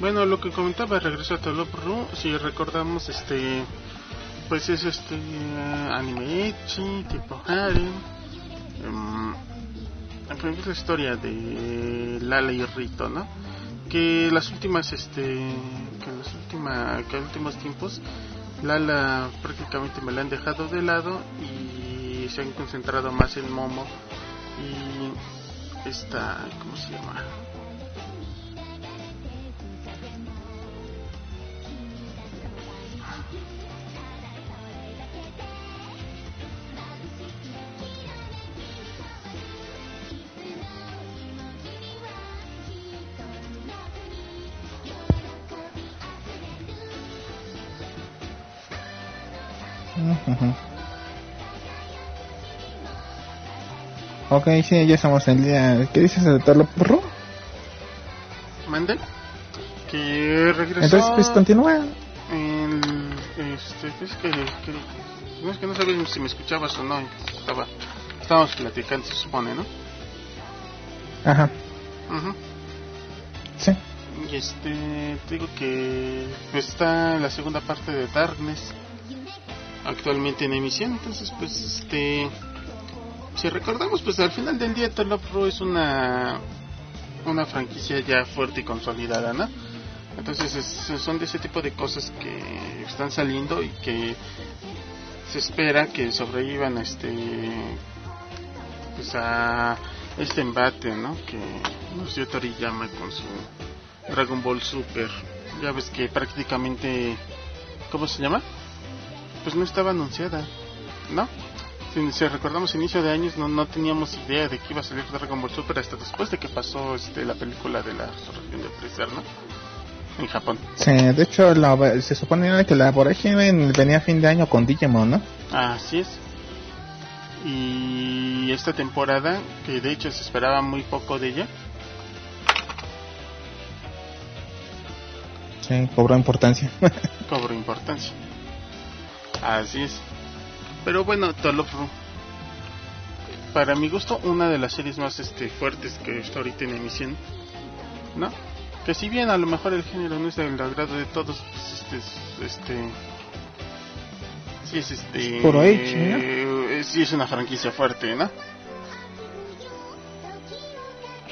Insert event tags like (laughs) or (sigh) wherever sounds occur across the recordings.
Bueno, lo que comentaba, regreso a Tolopru, si recordamos, este, pues es este anime echi, tipo harem. Um, la historia de Lala y Rito, ¿no? Que las últimas, este, que en los últimos tiempos, Lala prácticamente me la han dejado de lado y se han concentrado más en Momo y esta, ¿cómo se llama? Ok, sí, ya estamos en día. ¿Qué dices de todo porro? ¿Mande? Que regresó. Entonces, pues continúa. El, este, es que, que, no es que no sabía si me escuchabas o no. Estaba, estábamos platicando, se supone, ¿no? Ajá. Ajá. Sí. Y este, te digo que pues, está la segunda parte de Darkness actualmente en emisión. Entonces, pues, este, si recordamos, pues al final del día Tolo Pro es una una franquicia ya fuerte y consolidada, ¿no? Entonces son de ese tipo de cosas que están saliendo y que se espera que sobrevivan este pues a este embate, ¿no? Que nos dio Toriyama con su Dragon Ball Super. Ya ves que prácticamente ¿cómo se llama? pues no estaba anunciada, ¿no? Si, recordamos inicio de años no, no teníamos idea de que iba a salir Dragon Ball Super hasta después de que pasó este la película de la resurrección de Freezer, ¿no? En Japón. Sí, de hecho se supone que la origen venía a fin de año con Digimon, ¿no? Así es. Y esta temporada, que de hecho se esperaba muy poco de ella. Sí, cobró importancia. (laughs) cobró importancia. Así es. Pero bueno, Tolopro. Para mi gusto, una de las series más este, fuertes que está ahorita en emisión. ¿No? Que si bien a lo mejor el género no es del agrado de todos, pues este, este sí es este Por ahí, eh, sí es una franquicia fuerte, ¿no?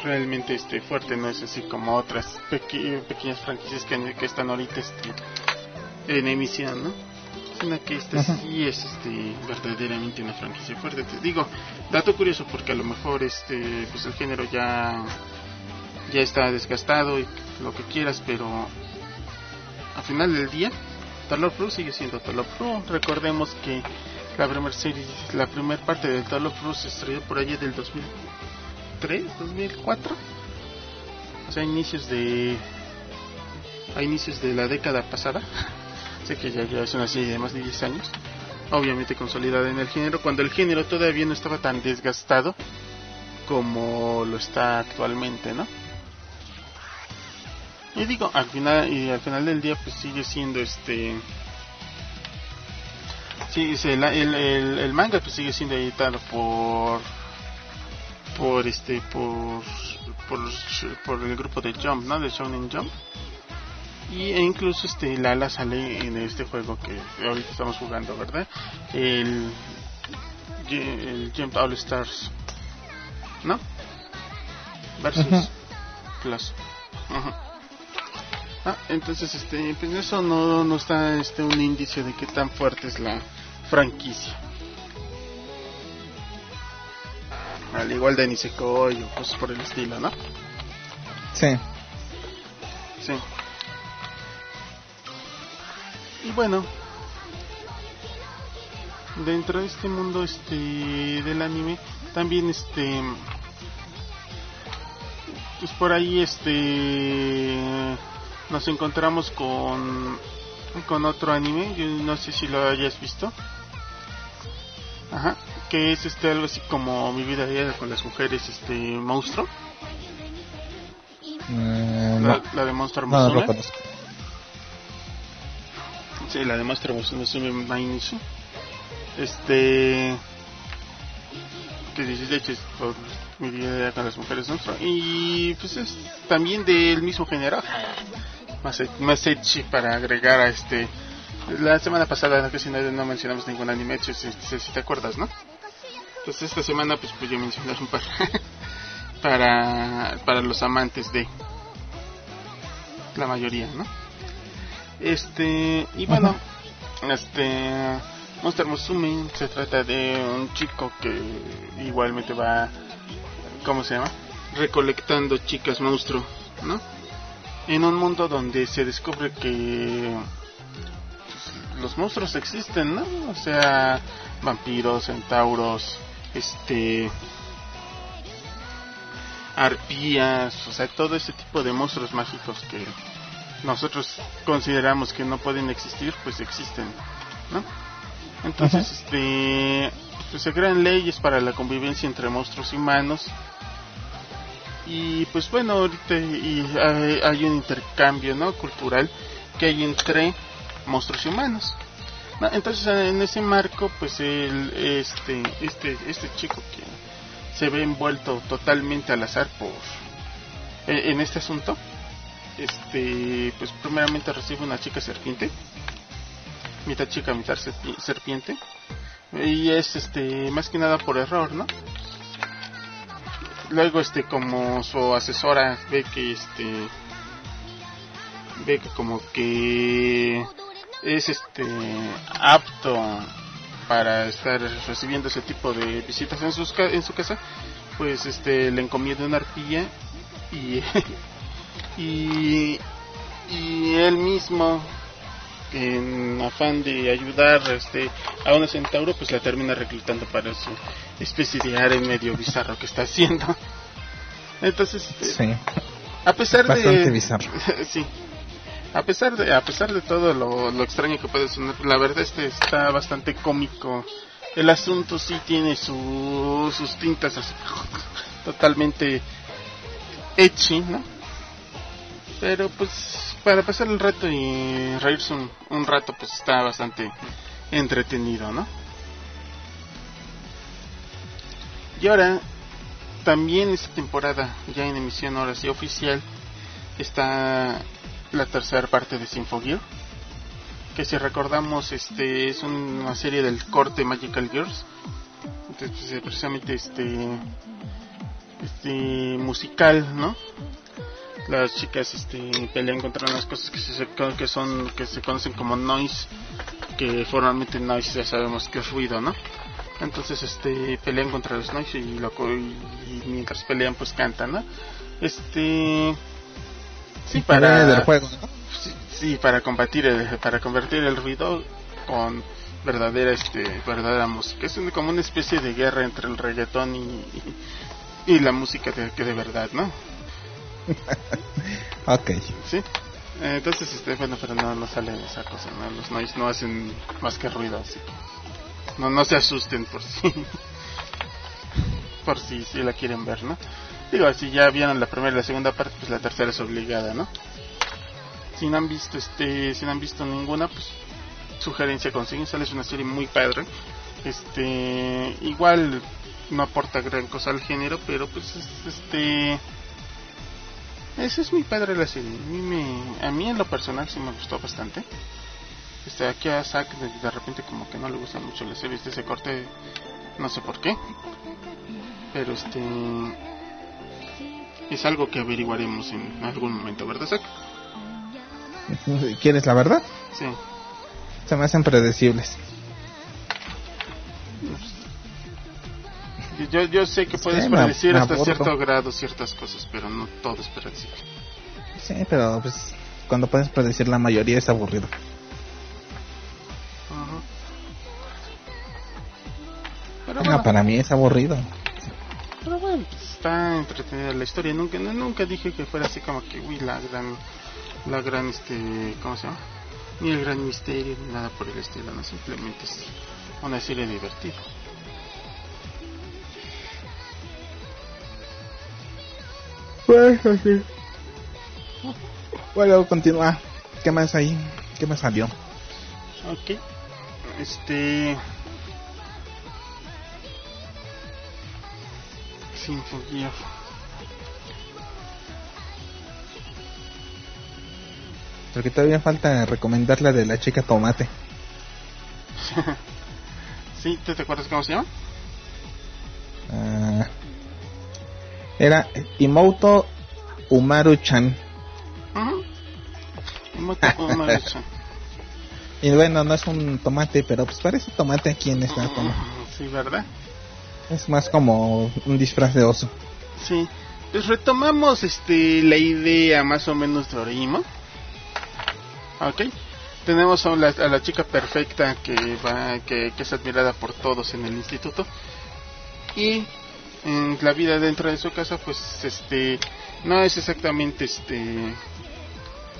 Realmente este fuerte no es así como otras pequeñas franquicias que, que están ahorita este, en emisión, ¿no? Que esta sí es este, verdaderamente una franquicia fuerte. Te digo, dato curioso porque a lo mejor este pues el género ya ya está desgastado y lo que quieras, pero al final del día Talor sigue siendo Talor. Recordemos que la primera serie, la primera parte de Talor se estrenó por allí del 2003, 2004. O sea, inicios de a inicios de la década pasada. Que ya, es una serie de más de 10 años, obviamente consolidada en el género, cuando el género todavía no estaba tan desgastado como lo está actualmente, ¿no? Y digo, al final, y al final del día pues sigue siendo este... Sí, el, el, manga pues sigue siendo editado por por este por por, por el grupo de Jump, ¿no? De Shonen Jump y e incluso este Lala sale en este juego que ahorita estamos jugando verdad el el Jump All Stars no versus plus. Ah, entonces este pues eso no no está este un indicio de que tan fuerte es la franquicia. Al igual de Nisekoi o cosas por el estilo no sí. Sí y bueno, dentro de este mundo este del anime también este pues por ahí este nos encontramos con con otro anime yo no sé si lo hayas visto. Ajá que es este algo así como mi vida diaria con las mujeres este monstruo. Eh, la, de Monster no, Sí, la de Master Musume Mainisu. Este. Que dice, de hecho, es por mi idea con las mujeres monstruo. Y pues es también del mismo más edgy para agregar a este. La semana pasada casi no, mencionamos ningún anime, si, si, te acuerdas, ¿no? Pues esta semana pues voy a mencionar un par (laughs) para, para los amantes de la mayoría, ¿no? Este, y bueno, este Monster Musume se trata de un chico que igualmente va, ¿cómo se llama? Recolectando chicas monstruo, ¿no? En un mundo donde se descubre que los monstruos existen, ¿no? O sea, vampiros, centauros, este arpías, o sea, todo ese tipo de monstruos mágicos que nosotros consideramos que no pueden existir, pues existen, ¿no? Entonces, este, pues se crean leyes para la convivencia entre monstruos y humanos. Y pues bueno, ahorita y hay, un intercambio, ¿no? Cultural que hay entre monstruos y humanos. Entonces, en ese marco, pues el, este, este, este chico que se ve envuelto totalmente al azar por en este asunto, este, pues primeramente recibe una chica serpiente, mitad chica, mitad serpiente, y es este, más que nada por error, ¿no? Luego, este, como su asesora ve que este, ve que como que es este apto para estar recibiendo ese tipo de visitas en, sus, en su casa, pues este le encomienda una arpilla y (laughs) y, y él mismo en afán de ayudar este a una centauro pues la termina reclutando para su especie de harem medio bizarro que está haciendo (laughs) entonces sí. a pesar Bastante bizarro (laughs) sí a pesar de a pesar de todo lo, lo extraño que puede sonar la verdad este está bastante cómico el asunto sí tiene su, sus tintas así, (laughs) totalmente ecchi ¿no? Pero pues para pasar el rato y reírse un, rato pues está bastante entretenido, ¿no? Y ahora, también esta temporada, ya en emisión ahora sí oficial, está la tercera parte de Symphogear. Que si recordamos, este es una serie del corte Magical Girls. Entonces, pues, precisamente este, este musical, ¿no? Las chicas este, pelean contra unas cosas que se que son que se conocen como noise que formalmente noise ya sabemos que es ruido no entonces este pelean contra los noise y, lo, y, mientras pelean pues cantan no este sí para del juego sí, para combatir el, para convertir el ruido con verdadera este verdadera música. Es como una especie de guerra entre el reggaetón y, y, la música de, que de verdad no (laughs) ok. Sí. entonces, este, bueno, pero no, no sale esa cosa, ¿no? Los noise no hacen más que ruido, así que no, no se asusten por si, (laughs) por si, si la quieren ver, ¿no? Digo, si ya vieron la primera y la segunda parte, pues la tercera es obligada, ¿no? Si no han visto, este, si no han visto ninguna, pues sugerencia consiguen, sale es una serie muy padre. Este, igual no aporta gran cosa al género, pero pues este ese es mi padre la serie. A mí, me, a mí en lo personal sí me gustó bastante. Este, aquí a Zack de, repente como que no le gustan mucho las series de ese corte. No sé por qué. Pero este... Es algo que averiguaremos en algún momento, ¿verdad, Zack? (laughs) ¿Quieres la verdad? Sí. Se me hacen predecibles. Yo, yo sé que puedes predecir hasta cierto grado ciertas cosas, pero no todo es predecible. Sí, pero pues cuando puedes predecir la mayoría es aburrido. pero para mí es aburrido. Pero bueno, pues, está entretenida la historia. Nunca, nunca dije que fuera así como que, uy, la gran, la gran, este, ¿cómo se llama? Ni el gran misterio, ni nada por el estilo, no, simplemente es una serie divertida. Pues, bueno, sí. Bueno, continúa. ¿Qué más hay? ¿Qué más salió? Ok. Este. Sinfogía. Porque todavía falta recomendar la de la chica tomate. (laughs) ¿Sí? ¿Te, te acuerdas cómo se llama? Era Imoto Umaru-chan. Imoto Umaru-chan. (laughs) y bueno, no es un tomate, pero pues parece tomate aquí en esta toma. Sí, ¿verdad? Es más como un disfraz de oso. Sí. Pues retomamos este la idea más o menos de Orimo. Ok. Tenemos a la, a la chica perfecta que va que, que es admirada por todos en el instituto. Y la vida dentro de su casa pues este no es exactamente este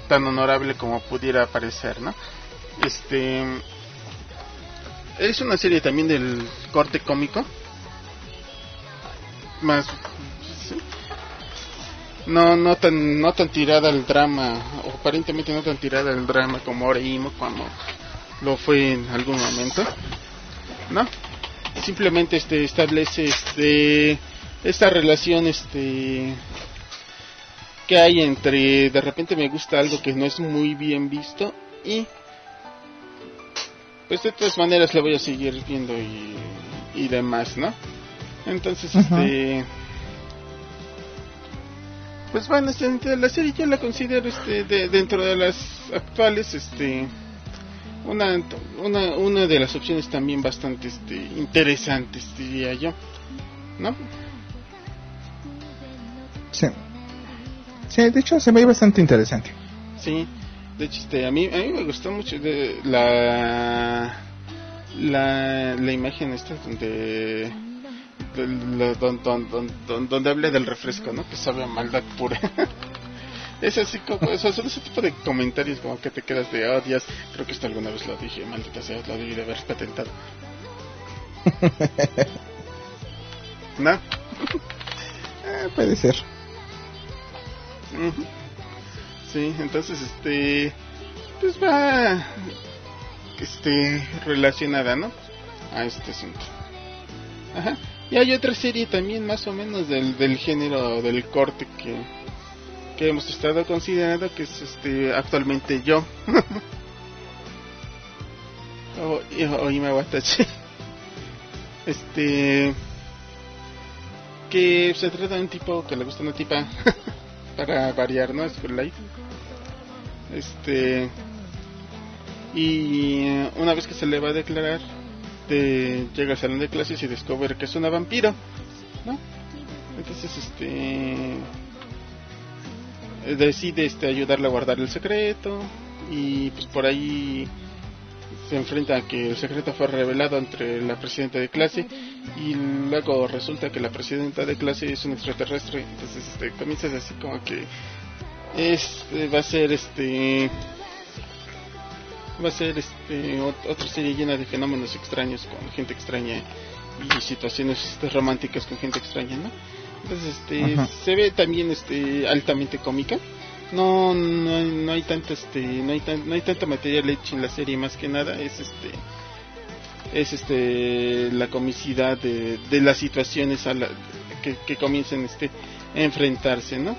tan honorable como pudiera parecer, ¿no? Este es una serie también del corte cómico. Más no no tan no tan tirada al drama, o aparentemente no tan tirada al drama como Oreimo como lo fue en algún momento. ¿No? Simplemente este establece este esta relación este que hay entre de repente me gusta algo que no es muy bien visto y pues de todas maneras la voy a seguir viendo y, y demás, ¿no? Entonces, este pues bueno, este, la serie yo la considero este de, dentro de las actuales este una, una una de las opciones también bastante este interesantes diría yo, ¿no? Sí. Sí, de hecho se ve bastante interesante. Sí, de hecho, este, a mí a mí me gustó mucho de la la, la imagen esta donde donde, donde, donde habla del refresco, ¿no? Que sabe a maldad pura. (laughs) es así como, o sea, son ese tipo de comentarios como que te quedas de, oh Dios, creo que esto alguna vez lo dije, maldita sea, lo debí de haber patentado. (laughs) ¿No? eh, puede ser. Sí, entonces este pues va este relacionada, ¿no? A este asunto. Ajá. Y hay otra serie también más o menos del, del género del corte que que hemos estado considerando que es este actualmente yo. o, o Imawatachi. Este que se trata de un tipo que le gusta una tipa (laughs) para variar, ¿no? School Life. Este. Y una vez que se le va a declarar, te llega al salón de clases y descubre que es una vampiro, ¿no? Entonces, este. Decide este, ayudarle a guardar el secreto. Y pues por ahí se enfrenta a que el secreto fue revelado entre la presidenta de clase y luego resulta que la presidenta de clase es un extraterrestre entonces este comienzas así como que es va a ser este va a ser este otra serie llena de fenómenos extraños con gente extraña y situaciones este, románticas con gente extraña no entonces este Ajá. se ve también este altamente cómica. No no no hay tanto este no hay tan, no hay tanto material hecho en la serie más que nada. Es este es este la comicidad de, de las situaciones a la, que, que comiencen este a enfrentarse no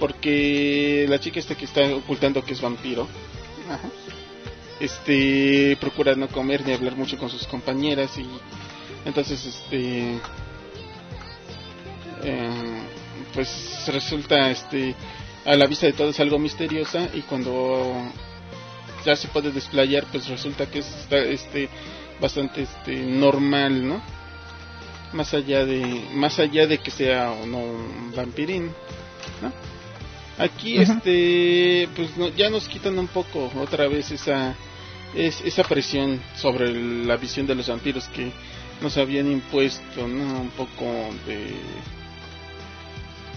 porque la chica esta que está ocultando que es vampiro ajá, este procura no comer ni hablar mucho con sus compañeras y entonces este eh, pues resulta este a la vista de todos algo misteriosa y cuando ya se puede desplayar pues resulta que es está, este bastante este normal no más allá de más allá de que sea o no un vampirín ¿no? aquí este pues no- ya nos quitan un poco otra vez esa es, esa presión sobre la visión de los vampiros que nos habían impuesto no un poco de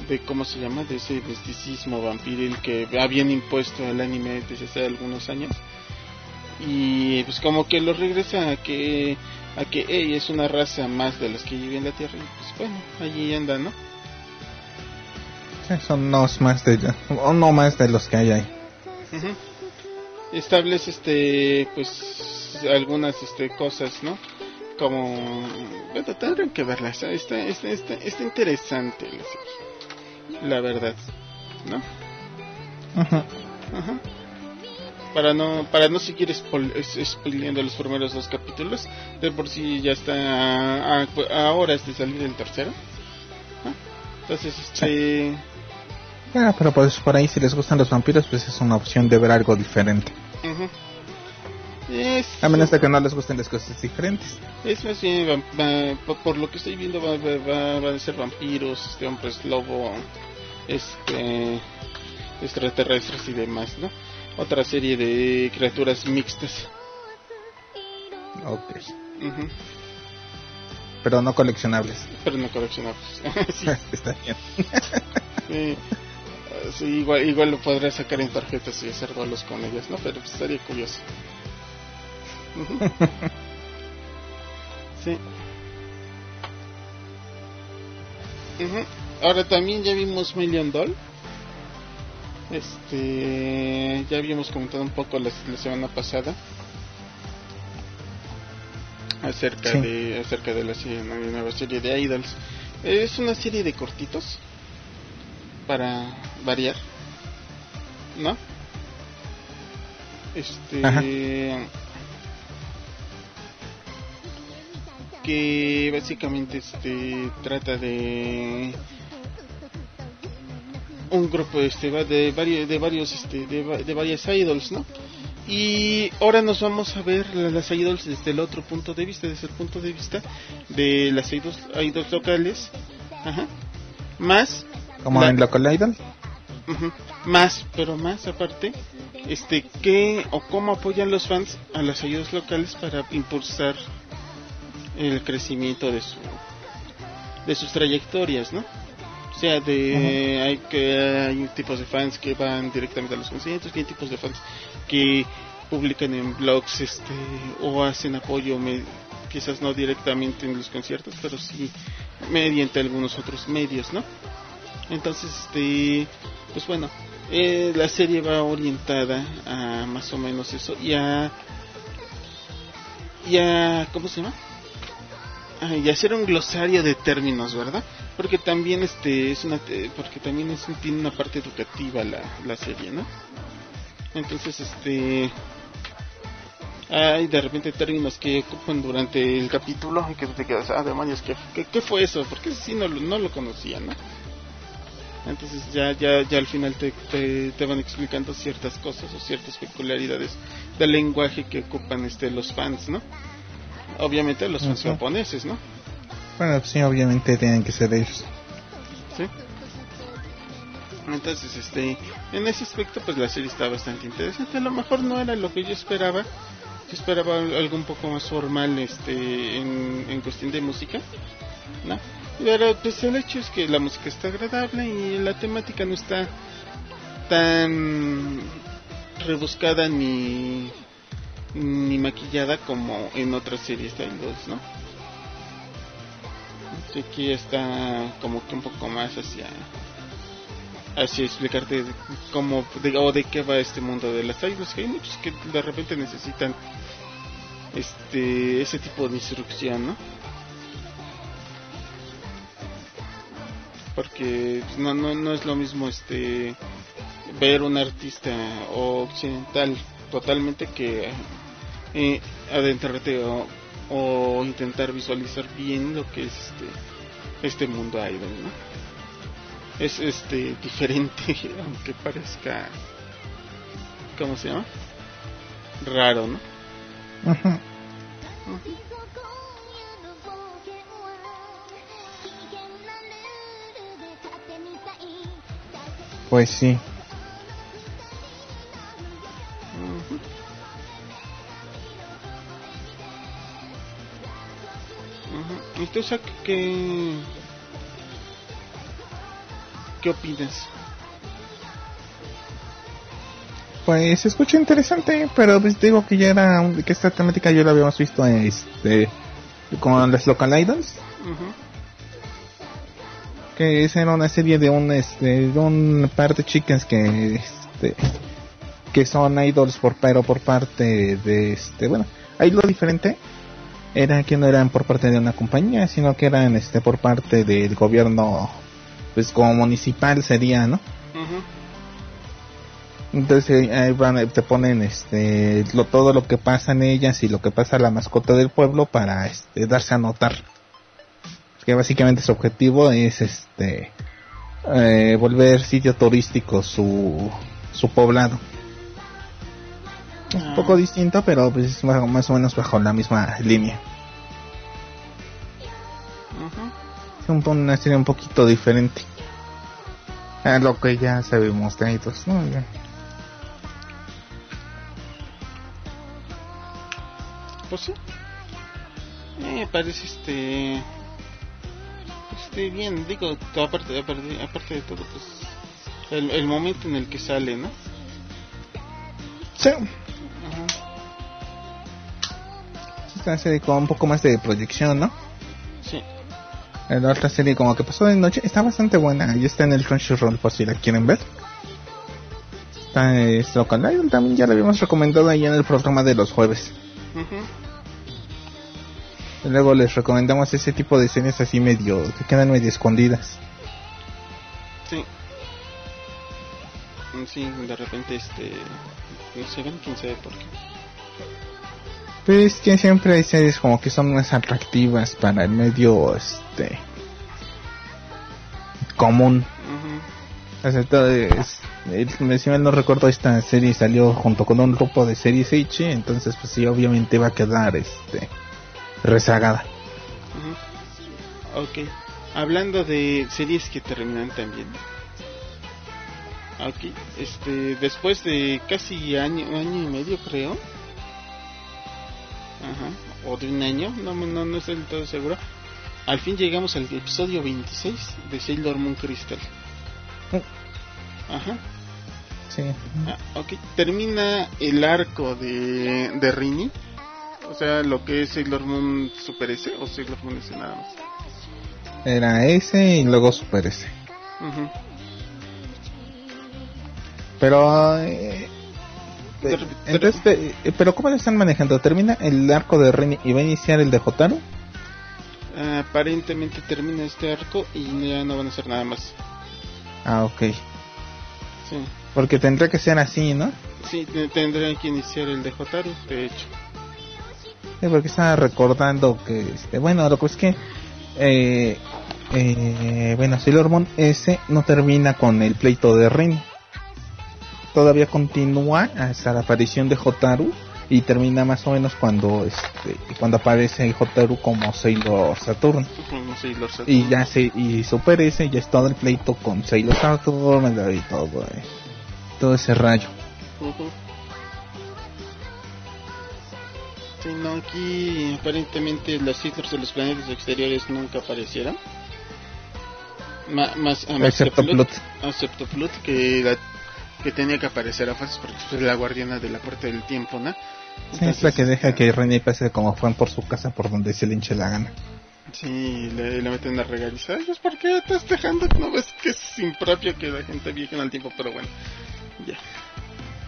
de cómo se llama de ese misticismo vampiril que habían impuesto el anime desde hace algunos años. Y pues como que lo regresa a que a que ella es una raza más de las que viven en la tierra y pues bueno allí anda no Sí, son unos más de o no más de los que hay ahí. Ujú. establece este pues algunas este cosas no como bueno tendrán que verla está está, está, está, está interesante la serie la verdad no Ajá. Ajá. Para no, para no seguir spoileando los primeros dos capítulos, de por sí ya está a, a- a horas de salir el tercero. ¿no? Entonces, este, Bueno, pero pues por ahí si les gustan los vampiros, pues es una opción de ver algo diferente. Es, A menos de que no les gusten las cosas diferentes. es más bien, va- por, lo que estoy viendo, va, va, va- van a ser vampiros, este hombres lobo, este, extraterrestres y demás, ¿no? Otra serie de criaturas mixtas. Ok. Ujú. Pero no coleccionables. Pero no coleccionables. (laughs) sí, (laughs) Está bien. sí. Sí, igual, igual lo podrás sacar en tarjetas y hacer bolos con ellas, ¿no? Pero pues, estaría curioso. (laughs) Sí. Ujú. Ahora también ya vimos Million Doll. Este, ya habíamos comentado un poco la, la semana pasada acerca Sí. de acerca de la serie- la nueva serie de Idols. Es una serie de cortitos para variar, ¿no? Este Ajá. Que básicamente este trata de un grupo este va de varios de varios este de, de varias idols no y ahora nos vamos a ver la- las idols desde el otro punto de vista desde el punto de vista de las idols, idols locales Ajá. más Como La- en Local Idol. Más, pero más aparte, este, ¿qué o cómo apoyan los fans a las ayudas locales para impulsar el crecimiento de su de sus trayectorias, ¿no? O sea, de hay que hay tipos de fans que van directamente a los conciertos, y hay tipos de fans que publican en blogs, este, o hacen apoyo, me- quizás no directamente en los conciertos, pero sí mediante algunos otros medios, ¿no? Entonces, este, pues bueno, eh, la serie va orientada a más o menos eso y a, y a ¿cómo se llama? Y hacer un glosario de términos, ¿verdad? Porque también este es una, te- porque también es tiene una parte educativa la, la serie, ¿no? Entonces, este, hay de repente términos que ocupan durante el capítulo que te quedas, ah, demonios, ¿qué, qué, qué fue eso? Porque sí no, no lo conocía, ¿no? Entonces ya, ya, ya al final te, te, te van explicando ciertas cosas o ciertas peculiaridades del lenguaje que ocupan este los fans, ¿no? Obviamente los fans japoneses, ¿no? Bueno, pues sí, obviamente tienen que ser ellos. Sí. Entonces, este, en ese aspecto, pues la serie está bastante interesante. A lo mejor no era lo que yo esperaba. Yo esperaba al- algo un poco más formal, este, en, en cuestión de música, ¿no? Pero pues el hecho es que la música está agradable y la temática no está tan rebuscada ni ni maquillada como en otras series de idols, ¿no? Así que está como que un poco más hacia hacia explicarte cómo de, o de qué va este mundo de las idols que hay muchos que de repente necesitan este ese tipo de instrucción no porque pues, no no no es lo mismo este ver un artista occidental totalmente que eh, adentrarte o, intentar visualizar bien lo que es este este mundo idol no es este (laughs) diferente aunque parezca cómo se llama raro no Ujú. Pues sí. Ujú. ¿Y tú, Zach, qué, qué opinas? Pues se escucha interesante, pero pues digo que ya era un- que esta temática yo la habíamos visto este con las local idols, Ujú. que esa era una serie de un este de un par de chicas que este que son idols por pero por parte de este bueno, ahí lo diferente era que no eran por parte de una compañía, sino que eran este por parte del gobierno, pues como municipal sería, ¿no? Entonces ahí van, te ponen este lo, todo lo que pasa en ellas y lo que pasa a la mascota del pueblo para este, darse a notar. Que básicamente su objetivo es este eh, volver sitio turístico su, su poblado. Un Ah. poco distinto, pero pues es más, o menos bajo la misma línea. Ujú. Es un, po- una serie un poquito diferente a lo que ya sabemos de ellos, ¿no? Ya. Pues sí. Eh, parece este. Este, bien, digo, aparte, aparte, aparte de todo, pues. El, el momento en el que sale, ¿no? Sí. Ajá. Es una serie con un poco más de proyección, ¿no? Sí. La otra serie como que pasó de noche está bastante buena. Y está en el Crunchyroll por si la quieren ver. Está en Idol también ya la habíamos recomendado ahí en el programa de los jueves. Ujú. Y luego les recomendamos ese tipo de series así medio que quedan medio escondidas. Sí. Mm, Sí, de repente, este. No se ven, quién sabe por qué. Pues que siempre hay series como que son más atractivas para el medio este común. O sea, todo es- el- si mal no recuerdo esta serie salió junto con un grupo de series H, entonces pues sí obviamente va a quedar este rezagada. Ujú. Ok. Hablando de series que terminan también. Ok. Este, después de casi año, año y medio creo. Ajá. O de un año, no, no, no estoy del todo seguro. Al fin llegamos al episodio 26 de Sailor Moon Crystal. Ajá. Sí. Ah, ok. Termina el arco de, de Rini. O sea, lo que es Sailor Moon Super S o Sailor Moon S nada más. Era ese y luego Super eh, Ter- eh, entonces, eh, pero ¿cómo lo están manejando? ¿Termina el arco de Ren y va a iniciar el de Hotaru? Ah, aparentemente termina este arco y ya no van a hacer nada más. Ah, ok. Sí, Porque tendría que ser así, ¿no? sí te- tendrán que iniciar el de Hotaru, de hecho. Sí, porque estaba recordando que, este, bueno, lo que es que, eh, eh, bueno, Sailor Moon S no termina con el pleito de Rin. Todavía continúa hasta la aparición de Hotaru y termina más o menos cuando, este, cuando aparece Hotaru como Sailor Saturn. Como Sailor Saturn. Y ya se, y Super S ya es todo el pleito con Sailor Saturn y todo, eh, todo ese rayo. Sí, no, aquí aparentemente los ciclos de los planetas exteriores nunca aparecieron. Ma- más, más Excepto que Plut. Excepto Plut, que, la- que tenía que aparecer a fuerzas porque es la guardiana de la puerta del tiempo, ¿no? Sí, es la que deja que René pase como Juan por su casa por donde se le hinche la gana. Sí, le, le meten a regalizar. Ay, pues, ¿por qué estás dejando? No ves que es impropio que la gente viaje en el tiempo, pero bueno, ya.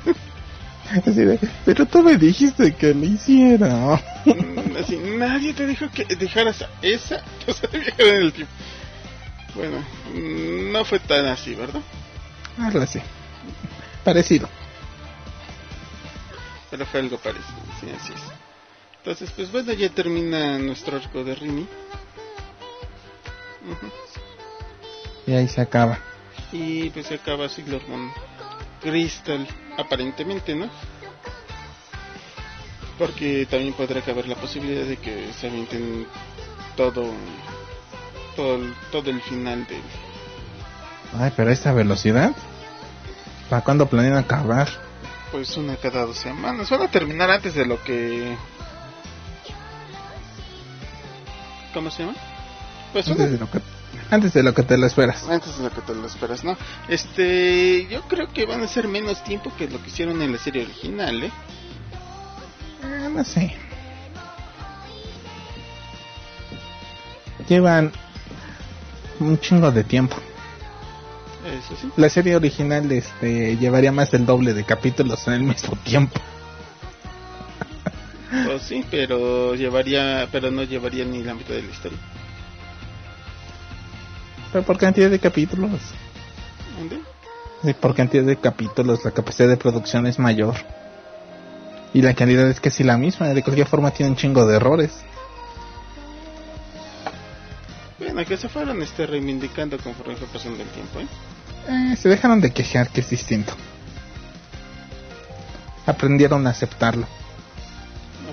(laughs) Así de, pero tú me dijiste que lo hiciera. Mm, Así, nadie te dijo que dejaras a esa cosa de viajar en el tiempo. Bueno, mm, no fue tan así, ¿verdad? Algo así. (laughs) Parecido. Pero fue algo parecido, sí, así es. Entonces, pues bueno, ya termina nuestro arco de Rini. Y ahí se acaba. Y pues se acaba Sailor Moon Crystal, aparentemente, ¿no? Porque también podrá caber la posibilidad de que se avienten todo, todo, el- todo el final de... Ay, pero a esta velocidad. ¿Para cuándo planean acabar? Pues una cada dos semanas. Van a terminar antes de lo que... ¿Cómo se llama? Pues una- Antes de lo que, antes de lo que te lo esperas. Antes de lo que te lo esperas, ¿no? Este, yo creo que van a ser menos tiempo que lo que hicieron en la serie original, ¿eh? Eh, no sé. Llevan un chingo de tiempo. Eso sí. La serie original este llevaría más del doble de capítulos en el mismo tiempo. (laughs) Pues sí, pero llevaría, pero no llevaría ni la mitad de la historia. Pero por cantidad de capítulos. ¿Dónde? Sí, por cantidad de capítulos, la capacidad de producción es mayor. Y la calidad es casi la misma, de cualquier forma tiene un chingo de errores. Bueno, que se fueron este, reivindicando conforme fue pasando el tiempo, ¿eh? Eh, se dejaron de quejar, que es distinto. Aprendieron a aceptarlo.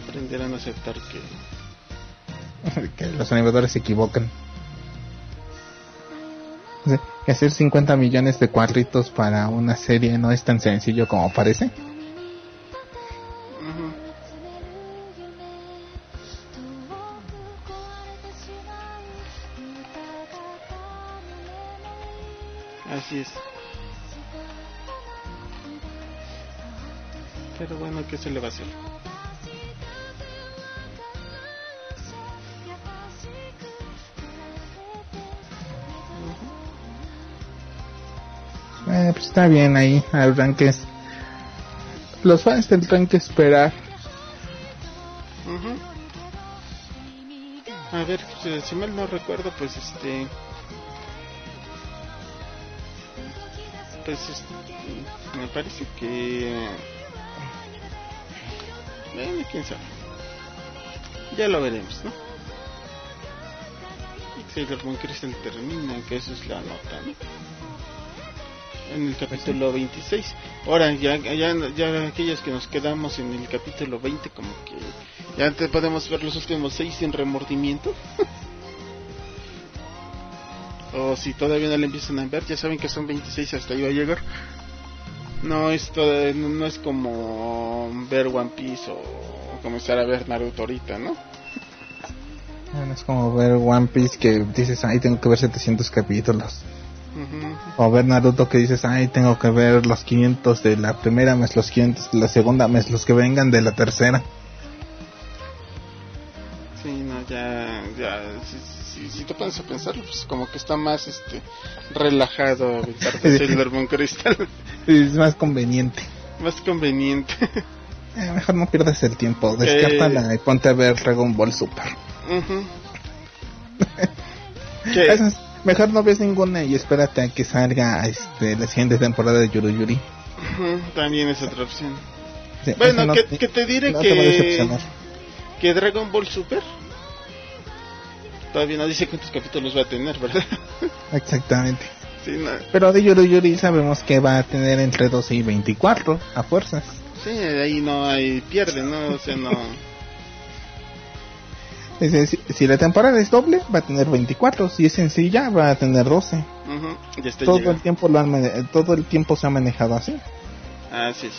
Aprendieron a aceptar que... (laughs) que los animadores se equivocan. Hacer 50 millones de cuadritos para una serie no es tan sencillo como parece. Así es. Pero bueno, ¿qué se le va a hacer? Eh, pues está bien ahí, habrán que... Los fans tendrán que esperar. Ujú. A ver, si mal no recuerdo, pues este. Pues me parece que. Quién sabe. Ya lo veremos, ¿no? Sailor Moon Crystal termina, que eso es la nota, ¿no? En el capítulo 26. Ahora, ya, ya, ya aquellos que nos quedamos en el capítulo 20, como que ya te podemos ver los últimos 6 sin remordimiento. (laughs) o si todavía no le empiezan a ver, ya saben que son 26 hasta ahí va a llegar. No es, todo, no, no es como ver One Piece o comenzar a ver Naruto ahorita, ¿no? Bueno, es como ver One Piece que dices, ay, tengo que ver 700 capítulos. O ver Naruto que dices, ay, tengo que ver los 500 de la primera, más los 500 de la segunda, más los que vengan de la tercera. Sí, no, ya, ya, si, si te pones a pensarlo, pues como que está más, este, relajado aventarte Sailor (laughs) Moon Crystal, Es más conveniente. más conveniente. Eh, mejor no pierdas el tiempo, descártala y ponte a ver Dragon Ball Super. (laughs) Mejor no ves ninguna y espérate a que salga este, la siguiente temporada de Yuru Yuri. Ujú, También es otra opción. Sí, Bueno, no- que, que te diré no que, que Dragon Ball Super todavía no dice cuántos capítulos va a tener, ¿verdad? (laughs) Exactamente. sí, no, Pero de Yuru Yuri sabemos que va a tener entre 12 y 24 a fuerzas. sí, ahí no hay pierde, ¿no? O sea, no. (laughs) Es decir, si la temporada es doble, va a tener 24. Si es sencilla, va a tener 12. Ujú, ya está Todo el tiempo lo han todo el tiempo se ha manejado así. Así es.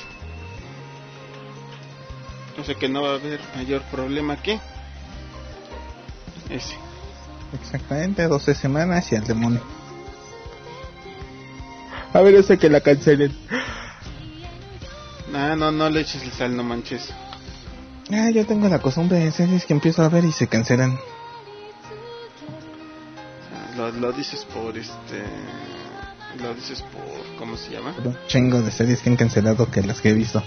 O sea que no va a haber mayor problema que ese. Exactamente, 12 semanas y al demonio. A ver, ese que la cancelen. Ah, no, no le eches sal, no manches. Ah, yo tengo la costumbre de series que empiezo a ver y se cancelan. Ah, Lo, lo dices por este. Lo dices por. ¿Cómo se llama? Un chingo de series que han cancelado que las que he visto.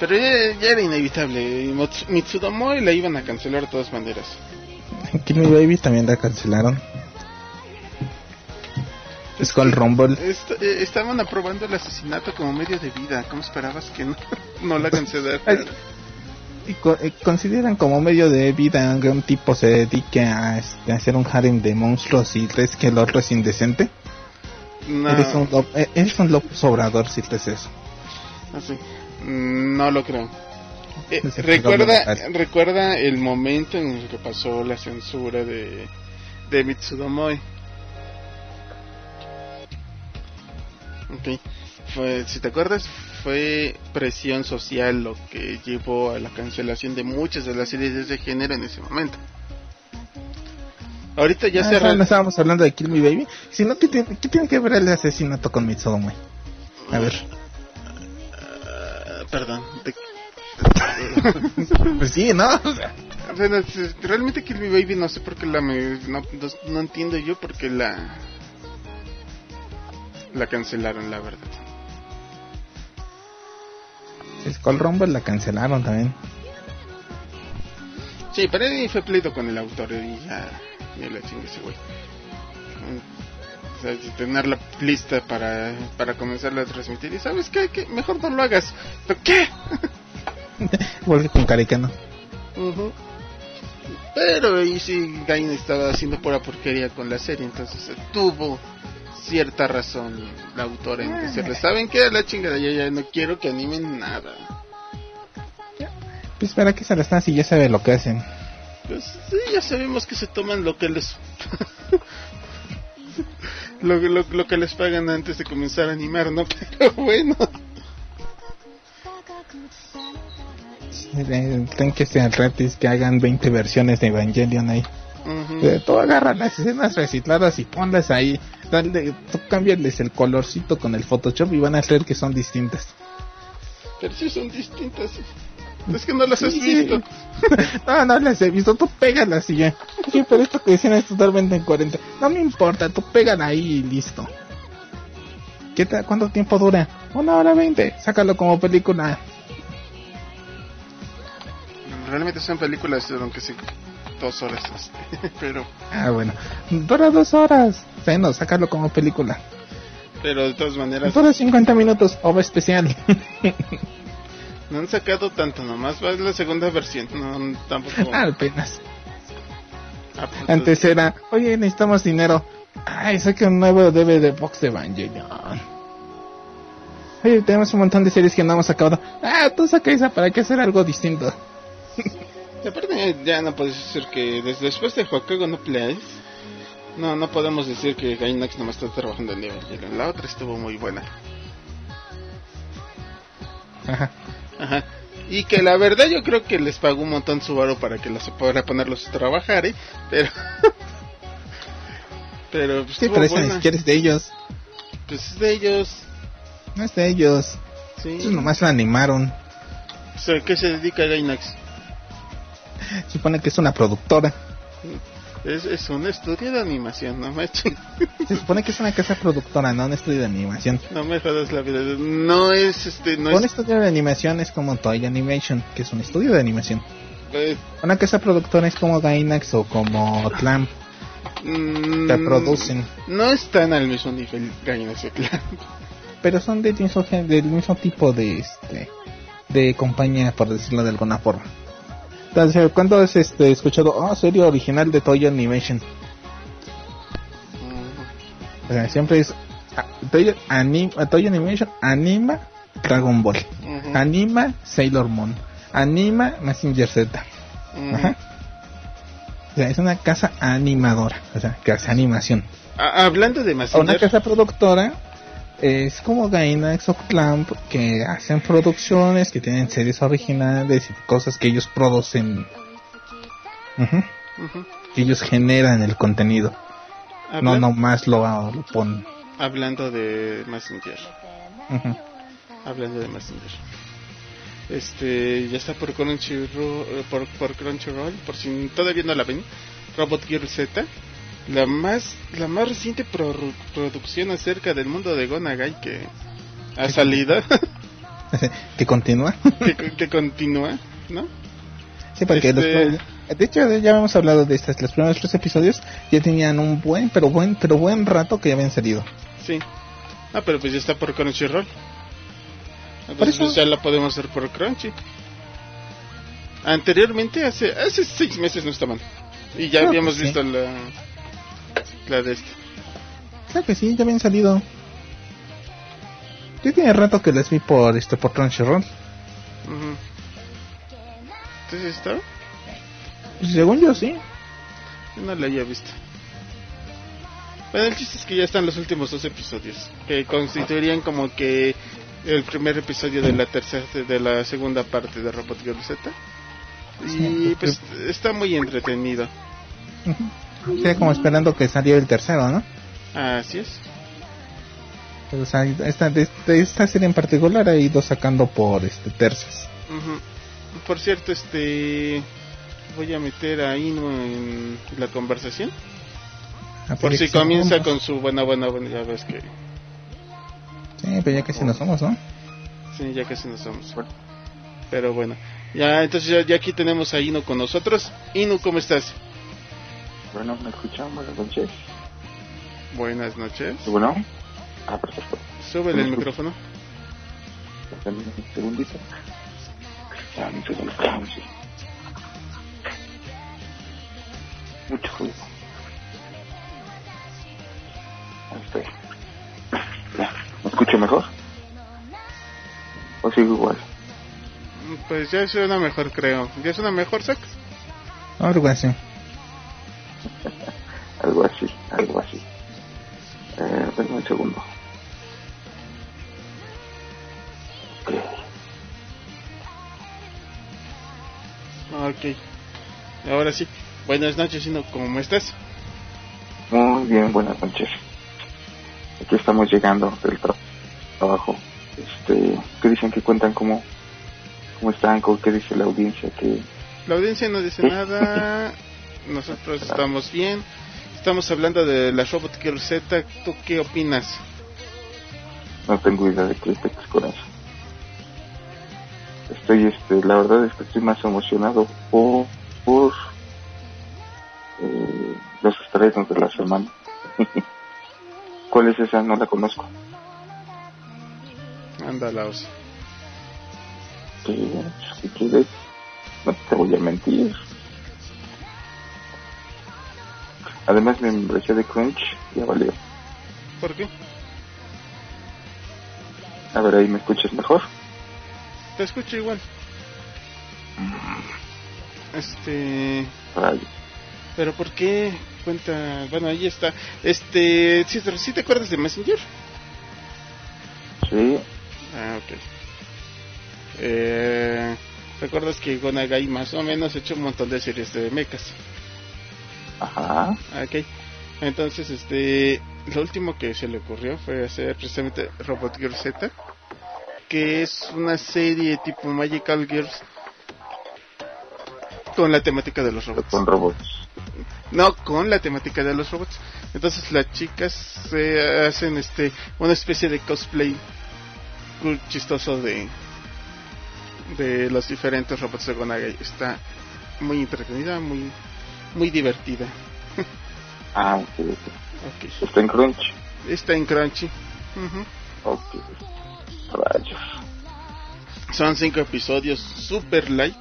Pero ya, ya era inevitable. Mitsudomoe la iban a cancelar de todas maneras. Kill Me Baby también la cancelaron. Skull Rumble. Est- eh, estaban aprobando el asesinato como medio de vida. ¿Cómo esperabas que no, (laughs) no la cancelaran? y co- eh, consideran como medio de vida que un tipo se dedique a, este, a hacer un harem de monstruos y crees que el otro es indecente. No, Eres un lobo, eh, eres un lobo sobrador si crees eso. así. Mm, no lo creo. Eh, recuerda, recuerda el momento en el que pasó la censura de, de Mitsudomoe. Ok. Fue, si te acuerdas, fue presión social lo que llevó a la cancelación de muchas de las series de ese género en ese momento. Ahorita ya Ah, se... no estábamos hablando de Kill Me Baby. Si no, ¿qué tiene, qué tiene que ver el asesinato con Mitsudomoi? A ver. Perdón. te- pues sí, ¿no? O sea, realmente Kill Me Baby no sé por qué la me, no, no, no entiendo yo por qué la la cancelaron la verdad. Skull Rumble la cancelaron también. Sí, pero ahí fue pleito con el autor y ya, ya la chingue ese güey. O sea, tener la lista para, para comenzarla a transmitir. Y sabes qué, ¿Qué? mejor no lo hagas. ¿Pero qué? (laughs) Vuelve con Caricano. Ujú. Pero ahí sí, Gain estaba haciendo pura porquería con la serie, entonces tuvo cierta razón la autora en decirle, ¿saben qué? La chingada, yo ya no quiero que animen nada. Pues para que se la están si ya sabe lo que hacen. Pues sí, ya sabemos que se toman lo que les... (laughs) lo, lo, lo que les pagan antes de comenzar a animar, ¿no? (laughs) Pero bueno. Tienen que ser gratis que hagan 20 versiones de Evangelion ahí. Ujú. Eh, Tú agarras las escenas recicladas y ponlas ahí. Dale, tú cámbiales el colorcito con el Photoshop y van a creer que son distintas. Pero sí son distintas. Es que no las has Sí. visto. (laughs) no, no las he visto, tú pégalas y ya. Sí, pero esto que decían es totalmente en 40. No me importa, tú pégala ahí y listo. ¿Qué? ¿Cuánto tiempo dura? Una hora veinte. Sácalo como película. Realmente son películas, aunque sí, dos horas. este, (laughs) pero, Ah, bueno. Dura dos horas. Bueno, sácalo como película. pero de todas maneras, Dura 50 minutos, OVA especial. (laughs) no han sacado tanto, nomás va la segunda versión. No, tampoco. Ah, (laughs) Apenas. Ah, pues, Antes era, oye, necesitamos dinero. Ay, saque un nuevo DVD box de Evangelion. Oye, tenemos un montón de series que no hemos acabado. Ah, tú saca esa para que hacer algo distinto. Y (laughs) aparte, ya no puedes decir que desde después de Hokkaido no Place, no, no podemos decir que Gainax nomás está trabajando en Evangelion. La otra estuvo muy buena. Ajá. Ajá. Y que la verdad yo creo que les pagó un montón su varo para que los para ponerlos a trabajar, ¿eh? Pero... (laughs) Pero pues, Sí, pero esa ni siquiera es de ellos. Pues es de ellos. No es de ellos. Sí. Ellos nomás la animaron. Sea, ¿qué se dedica Gainax? Supone que es una productora. Es, es un estudio de animación, no me, chin- (laughs) Se supone que es una casa productora, no un estudio de animación. no me jodas la vida. No es este, no un es... estudio de animación es como Toy Animation, que es un estudio de animación. eh, Una casa productora es como Gainax o como Clamp, mm, que producen. No están al mismo nivel Gainax y Clamp. pero son del mismo, del mismo tipo de este de compañía por decirlo de alguna forma entonces cuando has este, escuchado oh serie original de Toy Animation Mm, o sea, siempre es ah, Toy, anim- Toy Animation anima Dragon Ball anima Sailor Moon anima Mazinger Z. Ajá. o sea es una casa animadora o sea que hace animación. Ah, hablando de una Mazinger, casa productora es como Gainax o Clamp que hacen producciones, que tienen series originales y cosas que ellos producen. Que ellos generan el contenido. No Habla- nomás lo, lo ponen. hablando de Messenger, Ujú. hablando de Messenger. Este, ya está por Crunchyroll, eh, por, por Crunchyroll, por si todavía no la ven, Robot Girl Z, la más, la más reciente pro- producción acerca del mundo de Gonagai que ha salido, (laughs) que continúa. que, que continúa, ¿no? sí, porque Este- los- de hecho ya habíamos hablado de estas. Los primeros tres episodios ya tenían un buen, pero buen, pero buen rato que ya habían salido. Sí. Ah, pero pues ya está por Crunchyroll. Por Entonces eso- pues, ya la podemos hacer por Crunchy. Anteriormente, hace hace seis meses no estaban. Y ya habíamos sí. visto la, la de este. Claro que sí, ya habían salido. Ya tiene rato que les vi por este por Crunchyroll. Entonces está. Pues, según yo sí. Yo no la había visto. Bueno, el chiste es que ya están los últimos dos episodios. Que constituirían como que el primer episodio de la tercera, de la segunda parte de Robot Girl Z. Y pues está muy entretenido. Ujú. Sería como esperando que saliera el tercero, ¿no? Así es. Pero, o sea, esta, de, de esta serie en particular ha ido sacando por este tercios. Ujú. Por cierto, este voy a meter a Inu en la conversación. Por si comienza con su buena, buena, buena, ya ves que Sí, pero ya casi no somos, ¿no? sí, ya casi nos somos. Pero bueno, ya entonces ya, aquí tenemos a Inu con nosotros. Inu, ¿cómo estás? Bueno, ¿me escuchan? Buenas noches. Buenas noches. Bueno. Ah, perfecto. Súbele el micrófono. Un segundito. Ah, un segundo. Mucho juego. Ahí estoy. ¿Me escucho mejor? ¿O sigo igual? Pues ya suena mejor, creo. ¿Ya suena mejor, Zack? Algo así. Buenas noches, Sino, ¿cómo estás? Muy bien, buenas noches. Aquí estamos llegando del trabajo. Este, ¿qué dicen que cuentan cómo, cómo están? ¿Qué dice la audiencia? que La audiencia no dice nada. (laughs) Nosotros estamos bien. Estamos hablando de la Robot Girl Z. ¿Tú qué opinas? No tengo idea de qué con eso. Estoy, este, la verdad es que estoy más emocionado por los estrenos de la semana. (laughs) ¿Cuál es esa? No la conozco. Ándalaos. ¿Qué, ¿Qué quieres? No te voy a mentir. Además me membresía de Crunch ya valió. ¿Por qué? A ver, ahí me escuchas mejor. Te escucho igual. Este... Pero ¿por qué? Cuenta, bueno, ahí está. Este, ¿sí, te acuerdas de Messenger? Sí. Ah, ok. Eh, ¿Recuerdas que Gonagai más o menos ha hecho un montón de series de mechas? Ajá. Ok. Entonces, este, lo último que se le ocurrió fue hacer precisamente Robot Girl Z, que es una serie tipo Magical Girls con la temática de los robots. Con robots. No, con la temática de los robots. Entonces las chicas se hacen este una especie de cosplay chistoso de de los diferentes robots de Gonagai. Está muy entretenida, muy muy divertida. (laughs) ah, ok, okay. Está en Crunchy. Está en Crunchy. Ok. Rayos. Son cinco episodios super light.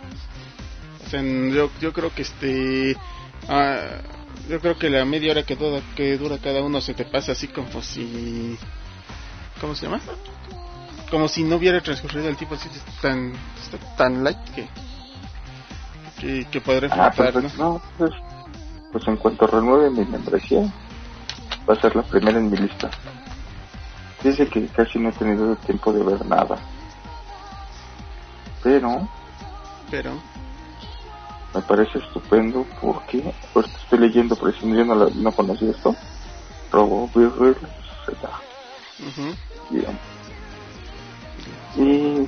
O sea, yo, yo creo que este Ah, yo creo que la media hora que dura, que dura cada uno se te pasa así como si... ¿Cómo se llama? Como si no hubiera transcurrido el tipo así tan, tan light que... Que, que podré ah, pues, ¿no? pues, pues en cuanto renueve mi membresía, va a ser la primera en mi lista. Dice que casi no he tenido tiempo de ver nada. Pero... Pero me parece estupendo porque pues estoy leyendo pero si yo no, no conocí esto. Robo Z. Y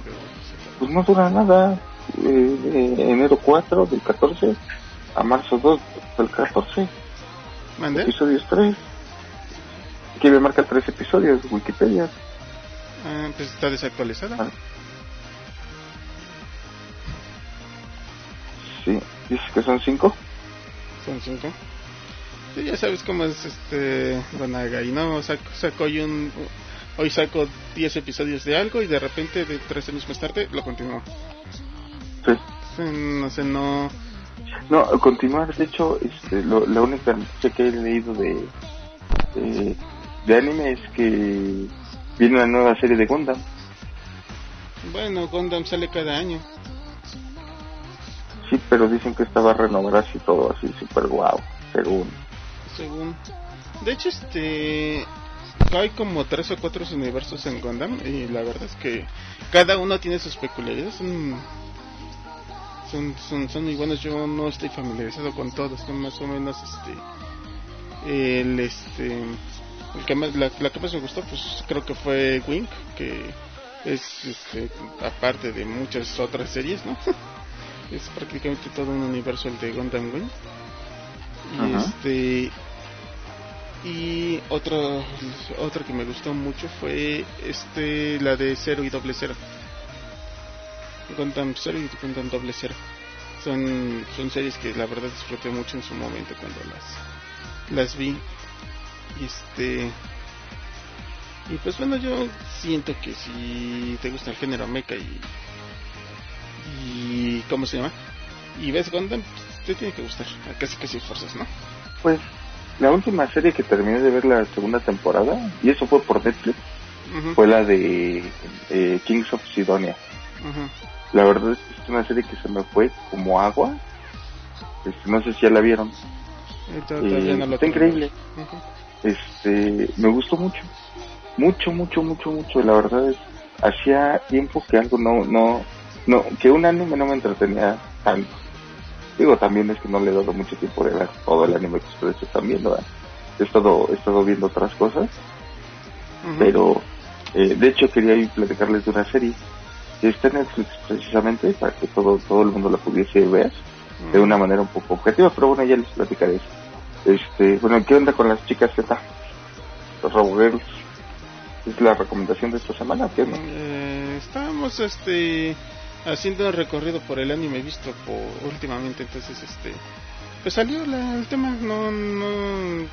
pues no dura nada. Eh, enero 4 del 14 a marzo 2 del 14 ¿Mande? episodios 3 aquí me marca 3 episodios Wikipedia. Ah, pues está desactualizada. Ah. Sí, dices que son cinco. Son cinco. Sí, ya sabes cómo es este y ¿no? Saco, saco hoy un... Hoy saco 10 episodios de algo y de repente, de tres años más tarde, lo continúo. Sí. No sé, no... No, continuar, de hecho, este, lo, la única noticia que he leído de, de, de anime es que viene una nueva serie de Gundam. Bueno, Gundam sale cada año. Sí, pero dicen que estaba a renovar así todo, así super guau, según. Según. De hecho, este. Hay como tres o cuatro universos en Gundam y la verdad es que cada uno tiene sus peculiaridades. Son, son, son, muy buenos. Yo no estoy familiarizado con todos, son más o menos este. El este. El que más, la, la que más me gustó, pues creo que fue Wink, que es este, aparte de muchas otras series, ¿no? (laughs) es prácticamente todo un universo el de Gundam Wing. Y este y otro otro que me gustó mucho fue este la de Cero y Doble Cero. Gundam Zero y Gundam Doble Zero. Son, son series que la verdad disfruté mucho en su momento cuando las, las vi. Y este. Y pues bueno, yo siento que si te gusta el género mecha y. y ¿Cómo se llama? Y ves Gundam, pues, te tiene que gustar. Casi casi fuerzas, ¿no? Pues la última serie que terminé de ver la segunda temporada, y eso fue por Netflix, fue la de eh, Kings of Sidonia. La verdad es que es una serie que se me fue como agua. Este, no sé si ya la vieron. Eh, está increíble. Este, me gustó mucho. Mucho, mucho, mucho, mucho. La verdad es, hacía tiempo que algo no, no, no, que un anime no me entretenía tanto. Digo, también es que no le he dado mucho tiempo de ver todo el anime que ustedes están viendo. He estado, he estado viendo otras cosas. Pero, eh, de hecho, quería ir platicarles de una serie que está en Netflix precisamente para que todo, todo el mundo la pudiese ver de una manera un poco objetiva. Pero bueno, ya les platicaré eso. Este, bueno, ¿qué onda con las chicas Z? Los Robo ¿Es la recomendación de esta semana? ¿Qué eh, estábamos, este haciendo un recorrido por el anime visto por últimamente entonces este pues salió el tema no no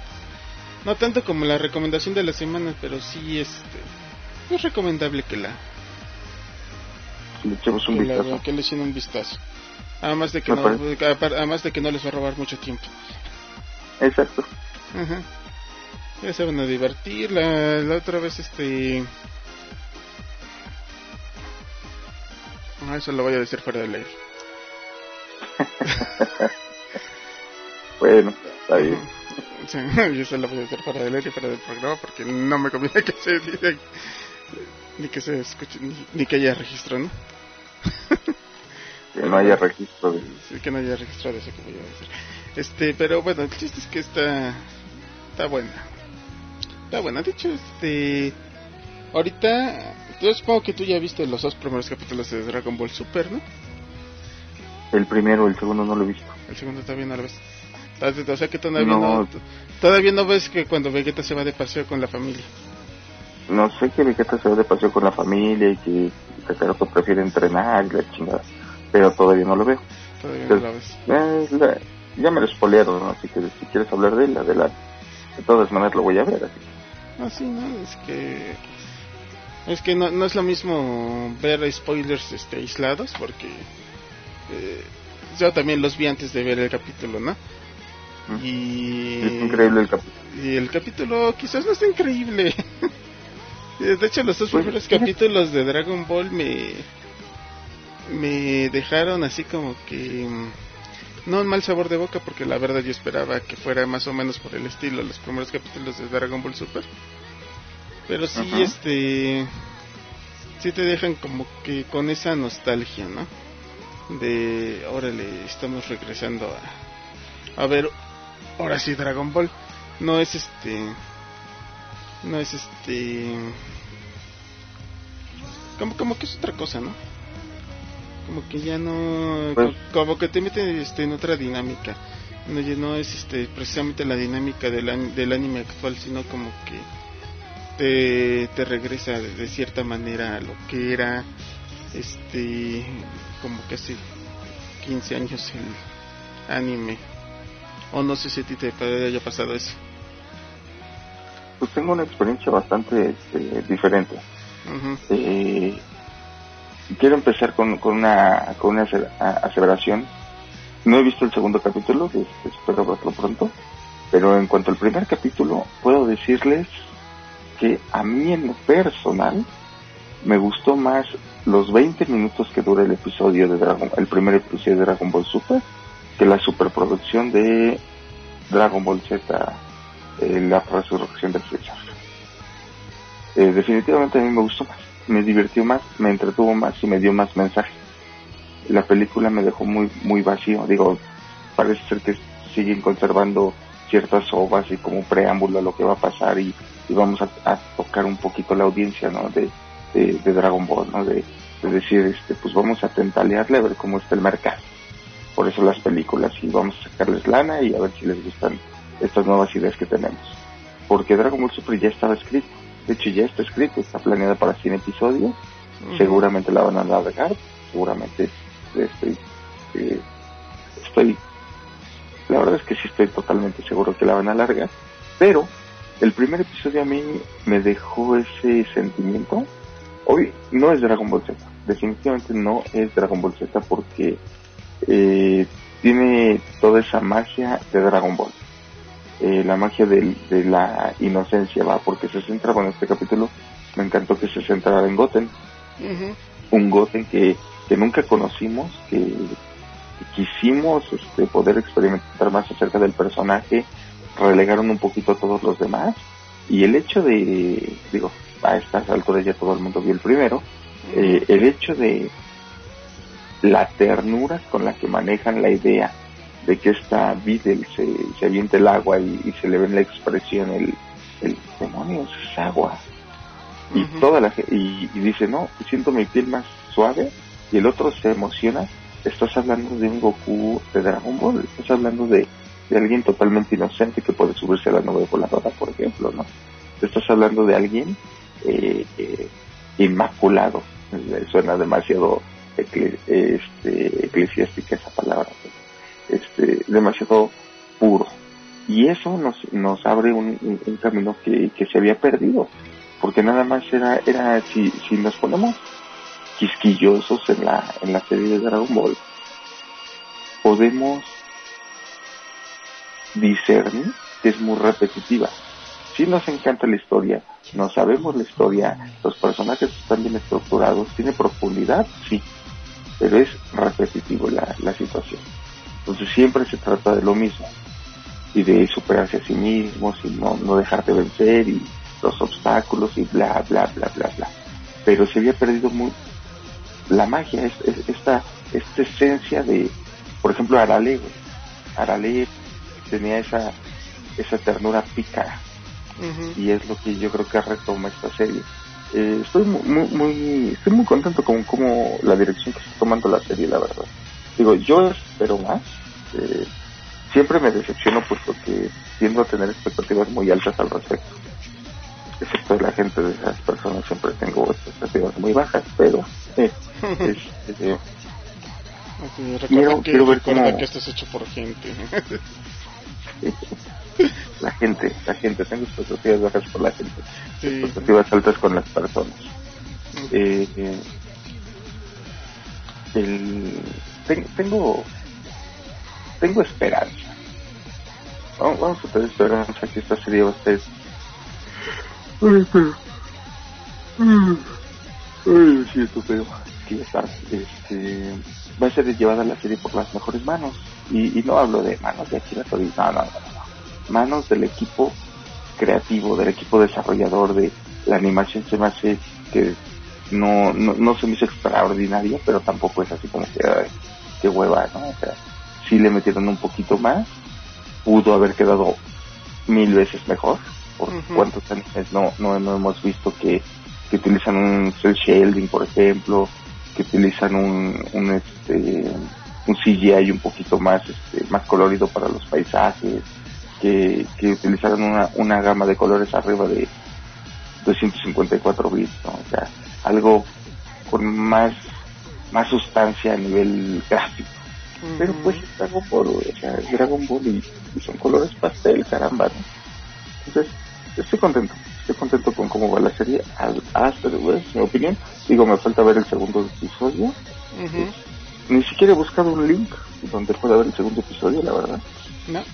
no tanto como la recomendación de la semana pero sí este es recomendable que la le echemos un vistazo. que le echen un vistazo. Además de que no, además de que no les va a robar mucho tiempo. Exacto. Ya se van a divertir la, la otra vez este Ah, eso lo voy a decir fuera del aire. (laughs) bueno, está bien. Sí, (laughs) yo se lo voy a decir fuera del aire, fuera del programa, porque no me conviene que se diga, ni que se escuche, ni, que haya registro, ¿no? que no haya registro de... Sí, que no haya registro de eso que voy a decir. Este, pero bueno, el chiste es que está, está buena. Está buena, de hecho, este, ahorita yo supongo que tú ya viste los dos primeros capítulos de Dragon Ball Super, ¿no? El primero, el segundo no lo he visto. El segundo todavía no lo ves. O sea que todavía no, todavía no ves que cuando Vegeta se va de paseo con la familia. No sé que Vegeta se va de paseo con la familia y que Kakaroto prefiere entrenar y la chingada. Pero todavía no lo veo. Todavía no lo ves. Eh, ya me lo spoilearon, ¿no? así que si quieres hablar de él, adelante. De todas maneras lo voy a ver, así. Ah, sí, no, es que es que no, no es lo mismo ver spoilers este, aislados porque eh, yo también los vi antes de ver el capítulo, ¿no? Y... Es increíble el capítulo. Y el capítulo quizás no está increíble. (laughs) de hecho, los dos pues, primeros capítulos de Dragon Ball me... Me dejaron así como que... No un mal sabor de boca porque la verdad yo esperaba que fuera más o menos por el estilo los primeros capítulos de Dragon Ball Super. Pero sí, este. Sí te dejan como que con esa nostalgia, ¿no? De. Órale, estamos regresando a. A ver, ahora sí, Dragon Ball. No es este. No es este. Como, como que es otra cosa, ¿no? Como que ya no. Pues como, que te mete este, en otra dinámica. No, ya no es este, precisamente la dinámica del, del anime actual, sino como que te, te regresa de, cierta manera a lo que era este como que hace 15 años el anime. O no sé si a ti te haya pasado eso. Pues tengo una experiencia bastante este, diferente. Eh, quiero empezar con, con una con una aseveración. No he visto el segundo capítulo espero verlo pronto pero en cuanto al primer capítulo puedo decirles que a mí en lo personal me gustó más los 20 minutos que dura el episodio de Dragon, el primer episodio de Dragon Ball Super, que la superproducción de Dragon Ball Z, eh, la resurrección del Freezer. Eh, definitivamente a mí me gustó más, me divirtió más, me entretuvo más y me dio más mensaje. La película me dejó muy muy vacío, digo, parece ser que siguen conservando ciertas obras y como preámbulo a lo que va a pasar y y vamos a, tocar un poquito la audiencia ¿no? de, de, Dragon Ball, ¿no? De, decir, este, pues vamos a tentalearle a ver cómo está el mercado. Por eso las películas y vamos a sacarles lana y a ver si les gustan estas nuevas ideas que tenemos. Porque Dragon Ball Super ya estaba escrito. De hecho, ya está escrito, está planeada para 100 episodios. Seguramente la van a alargar. seguramente estoy, eh, estoy, la verdad es que sí estoy totalmente seguro que la van a alargar, pero el primer episodio a mí me dejó ese sentimiento. Hoy no es Dragon Ball Z, definitivamente no es Dragon Ball Z porque eh, tiene toda esa magia de Dragon Ball. Eh, la magia de, la inocencia, va, porque se centra, en este capítulo me encantó que se centrara en Goten. Un Goten que, que nunca conocimos, que, quisimos este, poder experimentar más acerca del personaje, relegaron un poquito a todos los demás. Y el hecho de, digo, a estas alturas ya todo el mundo vio el primero, eh, el hecho de la ternura con la que manejan la idea de que esta Beatle se, se aviente el agua y, se le ve en la expresión el, el demonio es agua y toda la y, y, dice no siento mi piel más suave y el otro se emociona estás hablando de un Goku de Dragon Ball estás hablando de, de alguien totalmente inocente que puede subirse a la nube voladora por ejemplo no estás hablando de alguien eh, eh, inmaculado suena demasiado este, eclesiástica esa palabra este, demasiado puro. Y eso nos, nos abre un, un camino que, que, se había perdido, porque nada más era, era si, si nos ponemos quisquillosos en la, en la serie de Dragon Ball, podemos discernir que es muy repetitiva. Si nos encanta la historia, no sabemos la historia, los personajes están bien estructurados, tiene profundidad, sí, pero es repetitivo la, la situación. Entonces siempre se trata de lo mismo y de superarse a sí mismos y no, no dejar de vencer y los obstáculos y bla, bla, bla, bla, bla. Pero se había perdido muy la magia, es, esta, esta esencia de, por ejemplo, Arale, Arale tenía esa, esa ternura pícara y es lo que yo creo que retoma esta serie. Eh, estoy muy, muy, estoy muy contento con cómo la dirección que está tomando la serie, la verdad. Digo, yo espero más. Eh, siempre me decepciono pues porque tiendo a tener expectativas muy altas al respecto. Excepto de la gente de esas personas siempre tengo expectativas muy bajas, pero eh, (laughs) eh quiero, que, quiero ver cómo... que esto es hecho por gente. (laughs) (laughs) la gente, la gente, tengo expectativas bajas por la gente, expectativas altas con las personas. Eh, el, tengo tengo esperanza. Vamos, a tener esperanza que esta serie va a ser. Ay, siento feo. Que ya Este, va a ser llevada la serie por las mejores manos. Y, y no hablo de manos de Akira no, no, no, no. Manos del equipo creativo, del equipo desarrollador, de la animación se me hace que no, no, no se me hizo extraordinaria, pero tampoco es así como que qué hueva, ¿no? O sea, sí le metieron un poquito más, pudo haber quedado mil veces mejor, por cuántos años no, no, no hemos visto que, que utilizan un cel shading, por ejemplo, que utilizan un, un este un CGI un poquito más este, más colorido para los paisajes, que, que utilizaron una, una gama de colores arriba de 254 bits, o sea, algo con más más sustancia a nivel gráfico. Pero pues es Dragon Ball, o sea, es Dragon Ball y, son colores pastel, caramba, ¿no? Entonces, estoy contento, estoy contento con cómo va la serie, hasta después, mi opinión. Digo, me falta ver el segundo episodio. Ni siquiera he buscado un link donde pueda ver el segundo episodio, la verdad. No.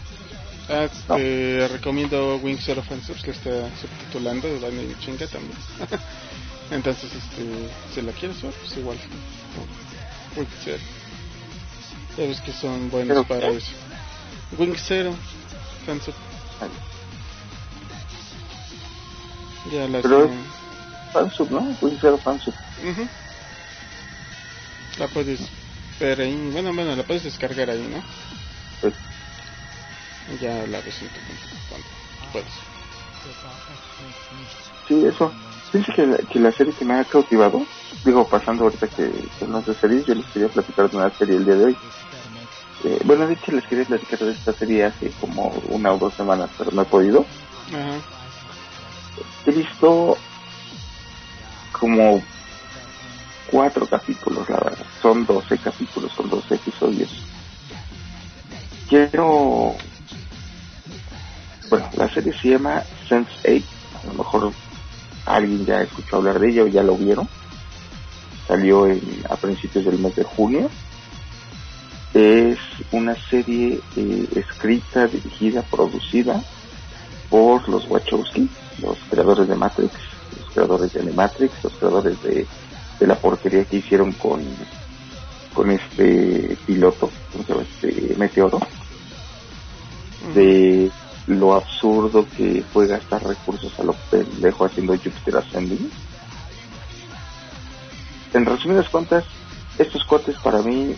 Ah, te recomiendo Wings of Offensive, que está subtitulando de la chinga también. (laughs) Entonces, este, si la quieres ver, pues igual. Wing Zero. Ya ves que son buenos para eso. Wing Zero, Fansub. Ya las. Pero Fansub, ¿no? Wing Zero Fansub. La puedes ver ahí. Bueno, bueno, la puedes descargar ahí, ¿no? Pues. Ya la ves en tu cuando puedes. Sí, eso. Pienso que la, que la serie que me ha cautivado, digo, pasando ahorita que, que no sé series, yo les quería platicar de una serie el día de hoy. Eh, bueno, de hecho les quería platicar de esta serie hace como una o dos semanas, pero no he podido. He visto como cuatro capítulos, la verdad. Son 12 capítulos, son 12 episodios. Quiero... Bueno, la serie se llama Sense8. A lo mejor alguien ya escuchó hablar de ella o ya lo vieron. Salió en, a principios del mes de junio. Es una serie eh, escrita, dirigida, producida por los Wachowski, los creadores de Matrix, los creadores de Animatrix, los creadores de, la porquería que hicieron con, con este piloto, este meteoro, de lo absurdo que fue gastar recursos a lo pendejo haciendo Jupiter Ascending. En resumidas cuentas, estos cuates para mí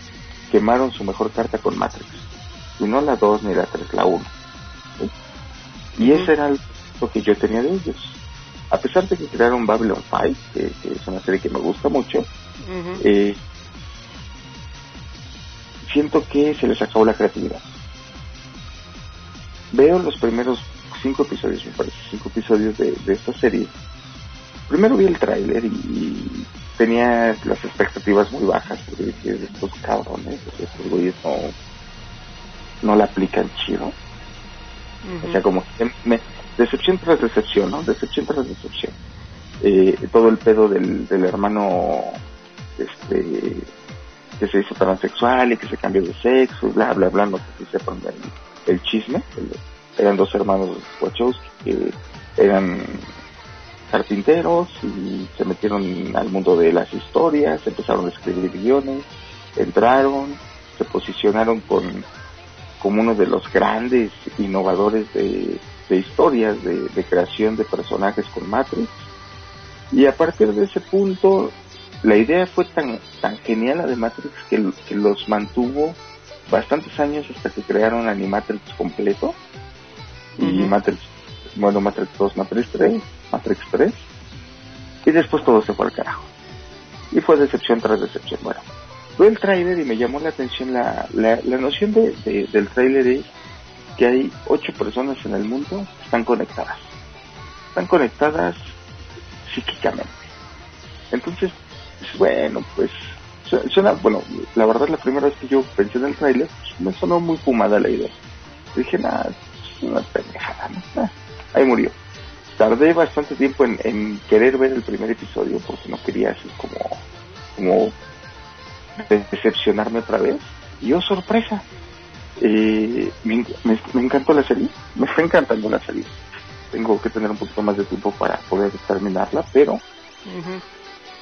quemaron su mejor carta con Matrix. Y no la 2 ni la 3, la 1. Y ese era lo que yo tenía de ellos. A pesar de que crearon Babylon 5, que, es una serie que me gusta mucho, eh, siento que se les acabó la creatividad. Veo los primeros cinco episodios, me parece, cinco episodios de, esta serie. Primero vi el tráiler y, tenía las expectativas muy bajas porque dije, estos cabrones, estos güeyes no, no la aplican chido o sea, como me, decepción tras decepción, ¿no? Decepción tras decepción. Eh, todo el pedo del, del hermano este que se hizo transexual y que se cambió de sexo, bla, bla, bla, no sé si sepan el, el chisme. eran dos hermanos Wachowski que eran carpinteros y se metieron al mundo de las historias, empezaron a escribir guiones, entraron, se posicionaron con como uno de los grandes innovadores de, historias, de, creación de personajes con Matrix. Y a partir de ese punto, la idea fue tan, tan genial la de Matrix que, los mantuvo bastantes años hasta que crearon Animatrix completo. Y Matrix, bueno, Matrix 2, Matrix 3, Matrix 3. Y después todo se fue al carajo. Y fue decepción tras decepción. Bueno, Veo el tráiler y me llamó la atención la, la, noción de, del tráiler es que hay ocho personas en el mundo que están conectadas. Están conectadas psíquicamente. Entonces, bueno, pues suena, bueno, la verdad la primera vez que yo pensé en el tráiler, pues, me sonó muy fumada la idea. Dije, nada, es una pendejada, ¿no? Ah, ahí murió. Tardé bastante tiempo en, en, querer ver el primer episodio porque no quería así como, como decepcionarme otra vez. Y oh, sorpresa, eh, me, encantó la serie, me está encantando la serie. Tengo que tener un poquito más de tiempo para poder terminarla, pero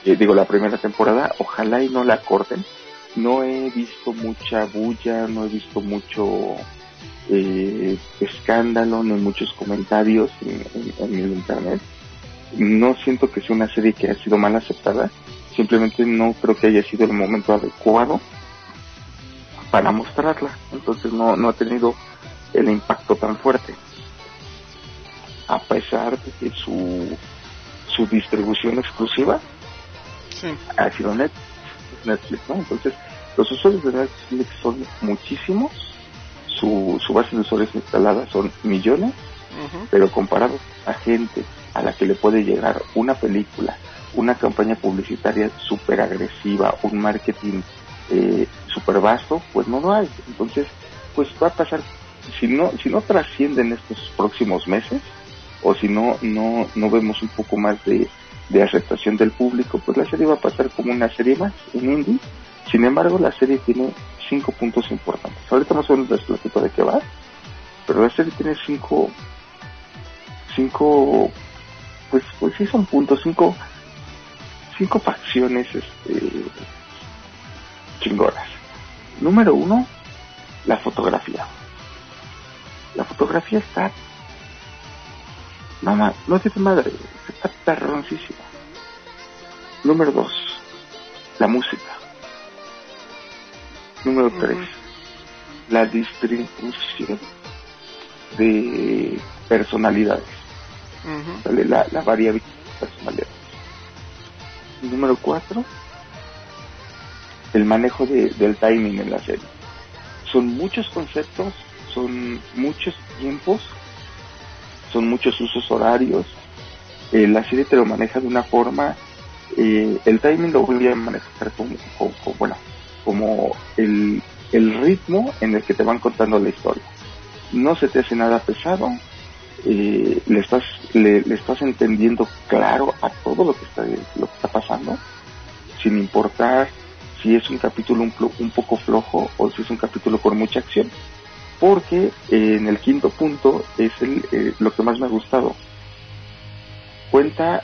eh, digo, la primera temporada, ojalá y no la corten. No he visto mucha bulla, no he visto mucho eh, escándalo, no muchos comentarios en, en el internet. No siento que sea una serie que ha sido mal aceptada simplemente no creo que haya sido el momento adecuado para mostrarla, entonces no, no ha tenido el impacto tan fuerte. A pesar de que su, su distribución exclusiva ha sido Netflix, ¿no? Entonces, los usuarios de Netflix son muchísimos, su, su base de usuarios instalada son millones, pero comparado a gente a la que le puede llegar una película una campaña publicitaria súper agresiva, un marketing eh, súper vasto, pues no lo hay. Entonces, pues va a pasar, si no, si no trascienden estos próximos meses, o si no, no, no vemos un poco más de, de aceptación del público, pues la serie va a pasar como una serie más, un indie. Sin embargo, la serie tiene cinco puntos importantes. Ahorita más o menos les platico de qué va, pero la serie tiene cinco, cinco, pues, pues sí son puntos, cinco cinco facciones este, chingonas. Número uno, la fotografía. La fotografía está... Mamá, no de madre, está perroncísima. Número dos, la música. Número tres, la distribución de personalidades. la, la variabilidad de personalidades número 4, el manejo del timing en la serie. Son muchos conceptos, son muchos tiempos, son muchos usos horarios. Eh, la serie te lo maneja de una forma eh, el timing lo voy a manejar como, bueno, como el, el ritmo en el que te van contando la historia. No se te hace nada pesado, eh, le estás le, estás entendiendo claro a todo lo que está lo que está pasando sin importar si es un capítulo un, un poco flojo o si es un capítulo con mucha acción porque eh, en el quinto punto es el, eh, lo que más me ha gustado. Cuenta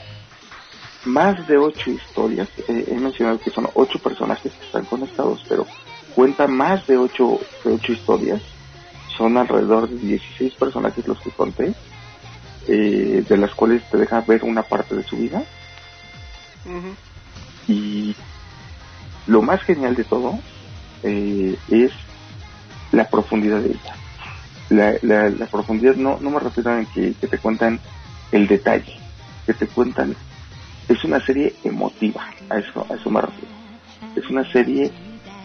más de ocho historias he mencionado que son ocho personajes que están conectados pero cuenta más de ocho de ocho historias. Son alrededor de 16 personajes los que conté eh, de las cuales te deja ver una parte de su vida. Y lo más genial de todo eh, es la profundidad de ella. La, profundidad no, no me refiero a que, te cuentan el detalle, que te cuentan, es una serie emotiva, a eso, a eso me refiero. Es una serie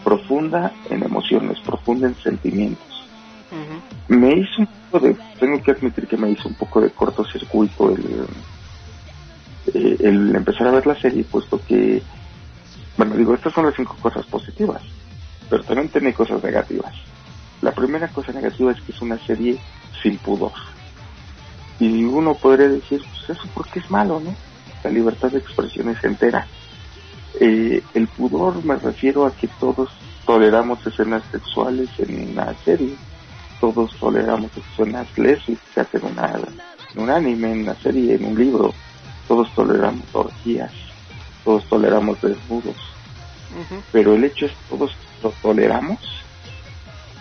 profunda en emociones, profunda en sentimientos me hizo un poco de, tengo que admitir que me hizo un poco de cortocircuito el, eh, el empezar a ver la serie, puesto que, bueno, digo, estas son las cinco cosas positivas, pero también tiene cosas negativas. La primera cosa negativa es que es una serie sin pudor. Y uno podría decir, pues eso porque es malo, ¿no? La libertad de expresión es entera. Eh, el pudor me refiero a que todos toleramos escenas sexuales en una serie todos toleramos escenas lésbicas en, una, en un anime, en una serie, en un libro. Todos toleramos orgías, todos toleramos desnudos. Pero el hecho es todos lo toleramos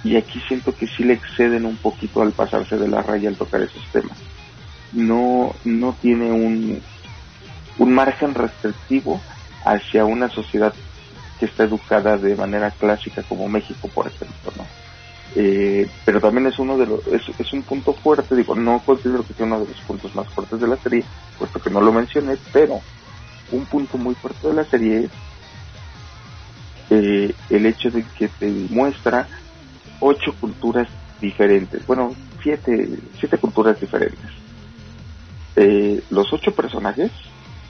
y aquí siento que sí le exceden un poquito al pasarse de la raya al tocar esos temas. No, no tiene un, un margen restrictivo hacia una sociedad que está educada de manera clásica como México, por ejemplo, ¿no? Eh, pero también es uno de los es, un punto fuerte digo no considero que sea uno de los puntos más fuertes de la serie puesto que no lo mencioné pero un punto muy fuerte de la serie es eh, el hecho de que te muestra ocho culturas diferentes bueno siete siete culturas diferentes eh, los ocho personajes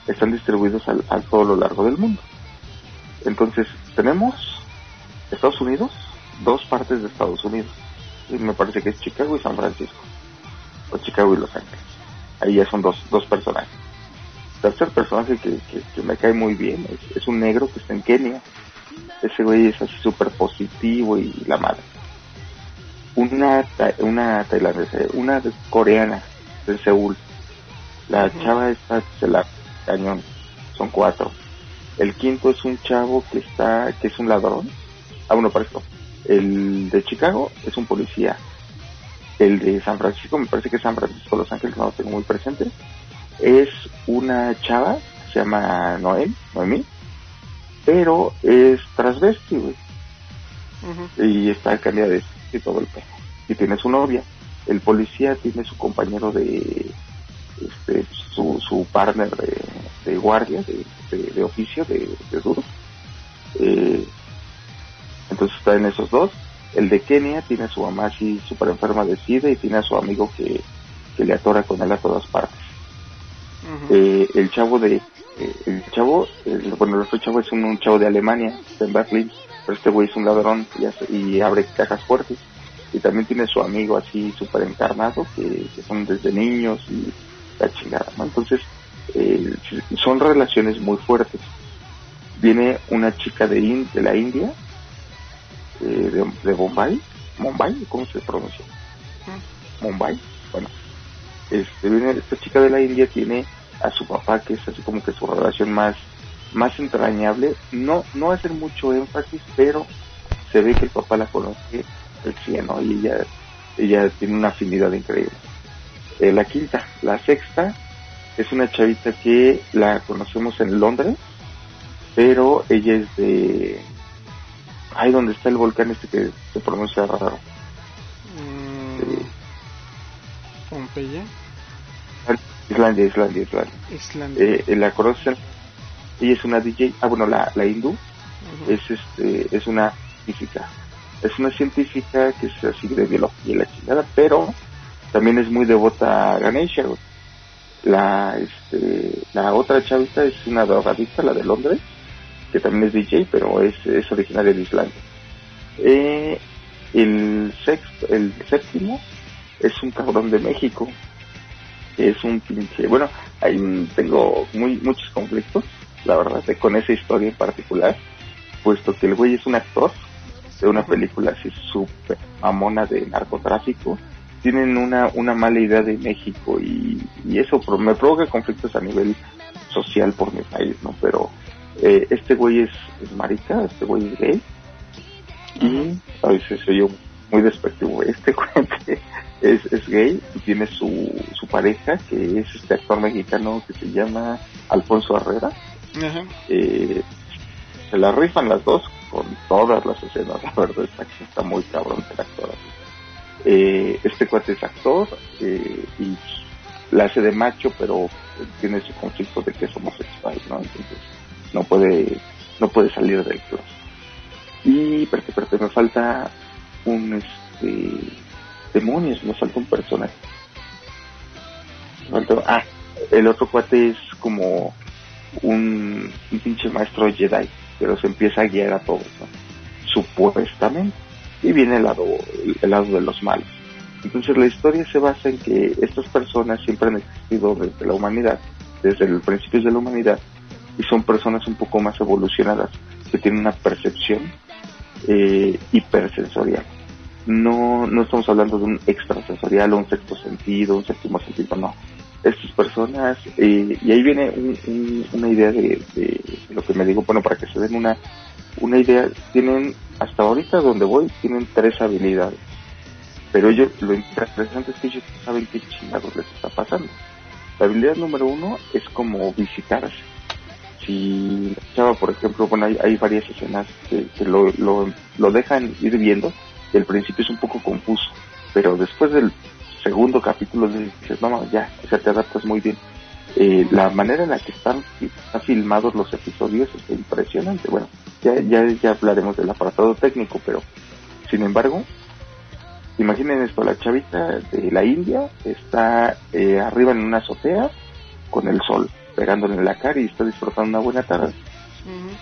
están distribuidos al, a todo lo largo del mundo entonces tenemos Estados Unidos dos partes de Estados Unidos. Y me parece que es Chicago y San Francisco. O Chicago y Los Ángeles. Ahí ya son dos, dos personajes. Tercer personaje que, que, me cae muy bien es, un negro que está en Kenia. Ese güey es así súper positivo y la madre. Una, una tailandesa, una coreana de Seúl. La chava está, se la cañón. Son cuatro. El quinto es un chavo que está, que es un ladrón. Ah, bueno, para esto el de Chicago es un policía. El de San Francisco, me parece que es San Francisco, Los Ángeles, no lo tengo muy presente. Es una chava, se llama Noel, Noemí, pero es transvesti, güey. Y está cambiada de y todo el pelo. Y tiene su novia. El policía tiene su compañero de, este, su, su partner de, guardia, de, de, oficio, de, de duro. Eh, entonces está en esos dos. El de Kenia tiene a su mamá así súper enferma de SIDA y tiene a su amigo que, le atora con él a todas partes. Eh, el chavo de, eh, el chavo, bueno, el otro chavo es un, chavo de Alemania, está en Berlín, pero este güey es un ladrón y, abre cajas fuertes. Y también tiene su amigo así súper encarnado, que, son desde niños y la chingada, ¿no? Entonces, eh, son relaciones muy fuertes. Viene una chica de, de la India, de, de, Bombay, Mumbai, ¿cómo se pronuncia? Mumbai, bueno, este, viene, esta chica de la India tiene a su papá que es así como que su relación más más entrañable, no no hacer mucho énfasis, pero se ve que el papá la conoce el cielo y ella ella tiene una afinidad increíble. Eh, la quinta, la sexta es una chavita que la conocemos en Londres, pero ella es de Ahí donde está el volcán este que se pronuncia raro. Mm, Pompeya. Islandia, Islandia, Islandia. Islandia. Eh, la conocen. Ella es una DJ. Ah, bueno, la, la hindú. Es este, es una científica. Es una científica que es así de biología y la chingada, pero también es muy devota a Ganesha. La, este, la otra chavita es una drogadicta, la de Londres, que también es DJ, pero es, es originaria de Islandia. Eh, el sexto, el séptimo es un cabrón de México. Es un pinche, bueno, ahí tengo muy, muchos conflictos, la verdad, con esa historia en particular, puesto que el güey es un actor de una película así súper mamona de narcotráfico. Tienen una, una mala idea de México y, eso me provoca conflictos a nivel social por mi país, ¿no? Pero eh, este güey es, marica, este güey es gay y a veces soy yo muy despectivo. Este (laughs) cuente es, es gay y tiene su, su pareja, que es este actor mexicano que se llama Alfonso Herrera. Eh, se la rifan las dos con todas las escenas, (laughs) la verdad está, está muy cabrón el actor. Eh, este cuate es actor eh, y la hace de macho, pero tiene su conflicto de que es homosexual, ¿no? Entonces no puede, no puede salir del closet. Y, espérate, espérate, me falta un, este, demonios, me falta un personaje. ah, el otro cuate es como un, pinche maestro Jedi, pero se empieza a guiar a todos, Supuestamente. Y viene el lado, el lado de los malos. Entonces la historia se basa en que estas personas siempre han existido desde la humanidad, desde el principio de la humanidad, y son personas un poco más evolucionadas, que tienen una percepción eh, hipersensorial. No, no estamos hablando de un extrasensorial o un sexto sentido, un séptimo sentido, no. Estas personas, eh, y ahí viene una idea de, lo que me digo, bueno, para que se den una, una idea, tienen, hasta ahorita donde voy, tienen tres habilidades. Pero ellos, lo interesante es que ellos saben qué chingados les está pasando. La habilidad número uno es como visitarse si chava, por ejemplo, bueno, hay, varias escenas que, lo, lo, dejan ir viendo y al principio es un poco confuso, pero después del segundo capítulo dices, no, ya, o sea, te adaptas muy bien. Eh, la manera en la que están, filmados los episodios es impresionante. Bueno, ya, ya, ya hablaremos del apartado técnico, pero sin embargo, imaginen esto, la chavita de la India está eh, arriba en una azotea con el sol pegándole en la cara y está disfrutando una buena tarde.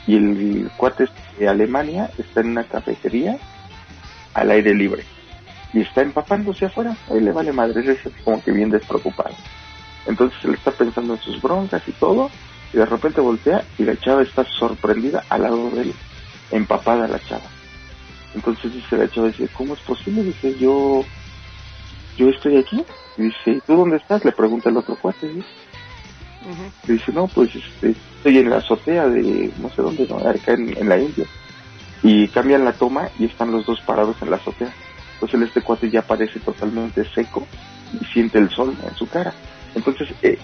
Y el cuate de Alemania está en una cafetería al aire libre y está empapándose afuera. Ahí le vale madre, es como que bien despreocupado. Entonces él está pensando en sus broncas y todo, y de repente voltea y la chava está sorprendida al lado de él, empapada la chava. Entonces dice la chava, dice, ¿cómo es posible? Dice, yo, yo estoy aquí. Y dice, ¿tú dónde estás? Le pregunta el otro cuate. Dice, Dice, no, pues este, estoy en la azotea de no sé dónde, ¿no? acá en, la India. Y cambian la toma y están los dos parados en la azotea. Entonces este cuate ya parece totalmente seco y siente el sol en su cara. Entonces, eh,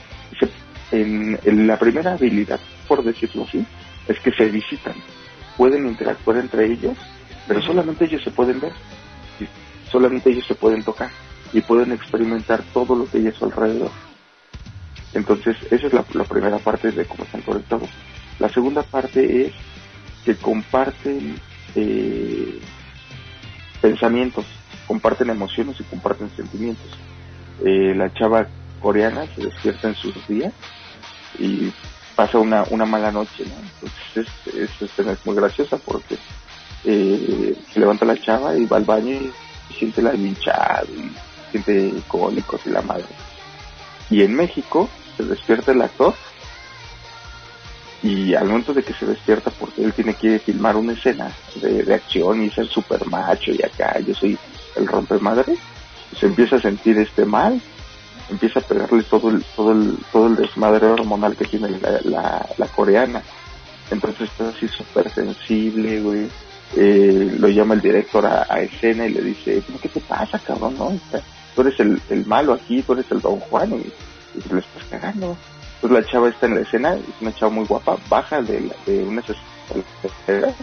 en, la primera habilidad, por decirlo así, es que se visitan. Pueden interactuar entre ellos, pero solamente ellos se pueden ver. solamente ellos se pueden tocar y pueden experimentar todo lo que hay a su alrededor. Entonces, esa es la, primera parte de cómo están conectados. La segunda parte es que comparten eh, pensamientos, comparten emociones y comparten sentimientos. Eh, la chava coreana se despierta en sus días y pasa una, una mala noche, Entonces es, es, muy graciosa porque eh, se levanta la chava y va al baño y, siente la hinchada y siente cólicos y la madre. Y en México se despierta el actor y al momento de que se despierta porque él tiene que filmar una escena de, acción y ser super macho y acá yo soy el rompemadre se empieza a sentir este mal empieza a pegarle todo el todo el todo el desmadre hormonal que tiene la, la, coreana entonces está así súper sensible güey eh, lo llama el director a, escena y le dice ¿qué te pasa cabrón? no? tú eres el, el malo aquí tú eres el don Juan y y lo estás cagando. Pues la chava está en la escena, es una chava muy guapa, baja de, de una escaleras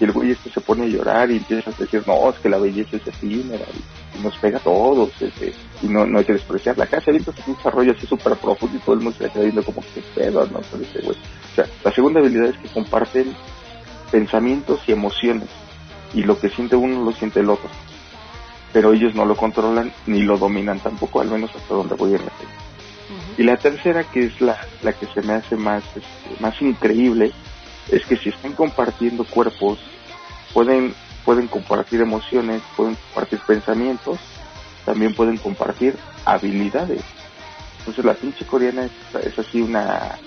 y el güey este se pone a llorar y empieza a decir, no, es que la belleza es efímera y, nos pega a todos este, y no, no hay que despreciar la casa. Y entonces un desarrollo así súper profundo y todo el mundo se está viendo como que pedo, ¿no? güey. O sea, la segunda habilidad es que comparten pensamientos y emociones y lo que siente uno lo siente el otro pero ellos no lo controlan ni lo dominan tampoco, al menos hasta donde voy a la Y la tercera, que es la, la que se me hace más, este, más increíble, es que si están compartiendo cuerpos, pueden, pueden compartir emociones, pueden compartir pensamientos, también pueden compartir habilidades. Entonces la pinche coreana es, es así una,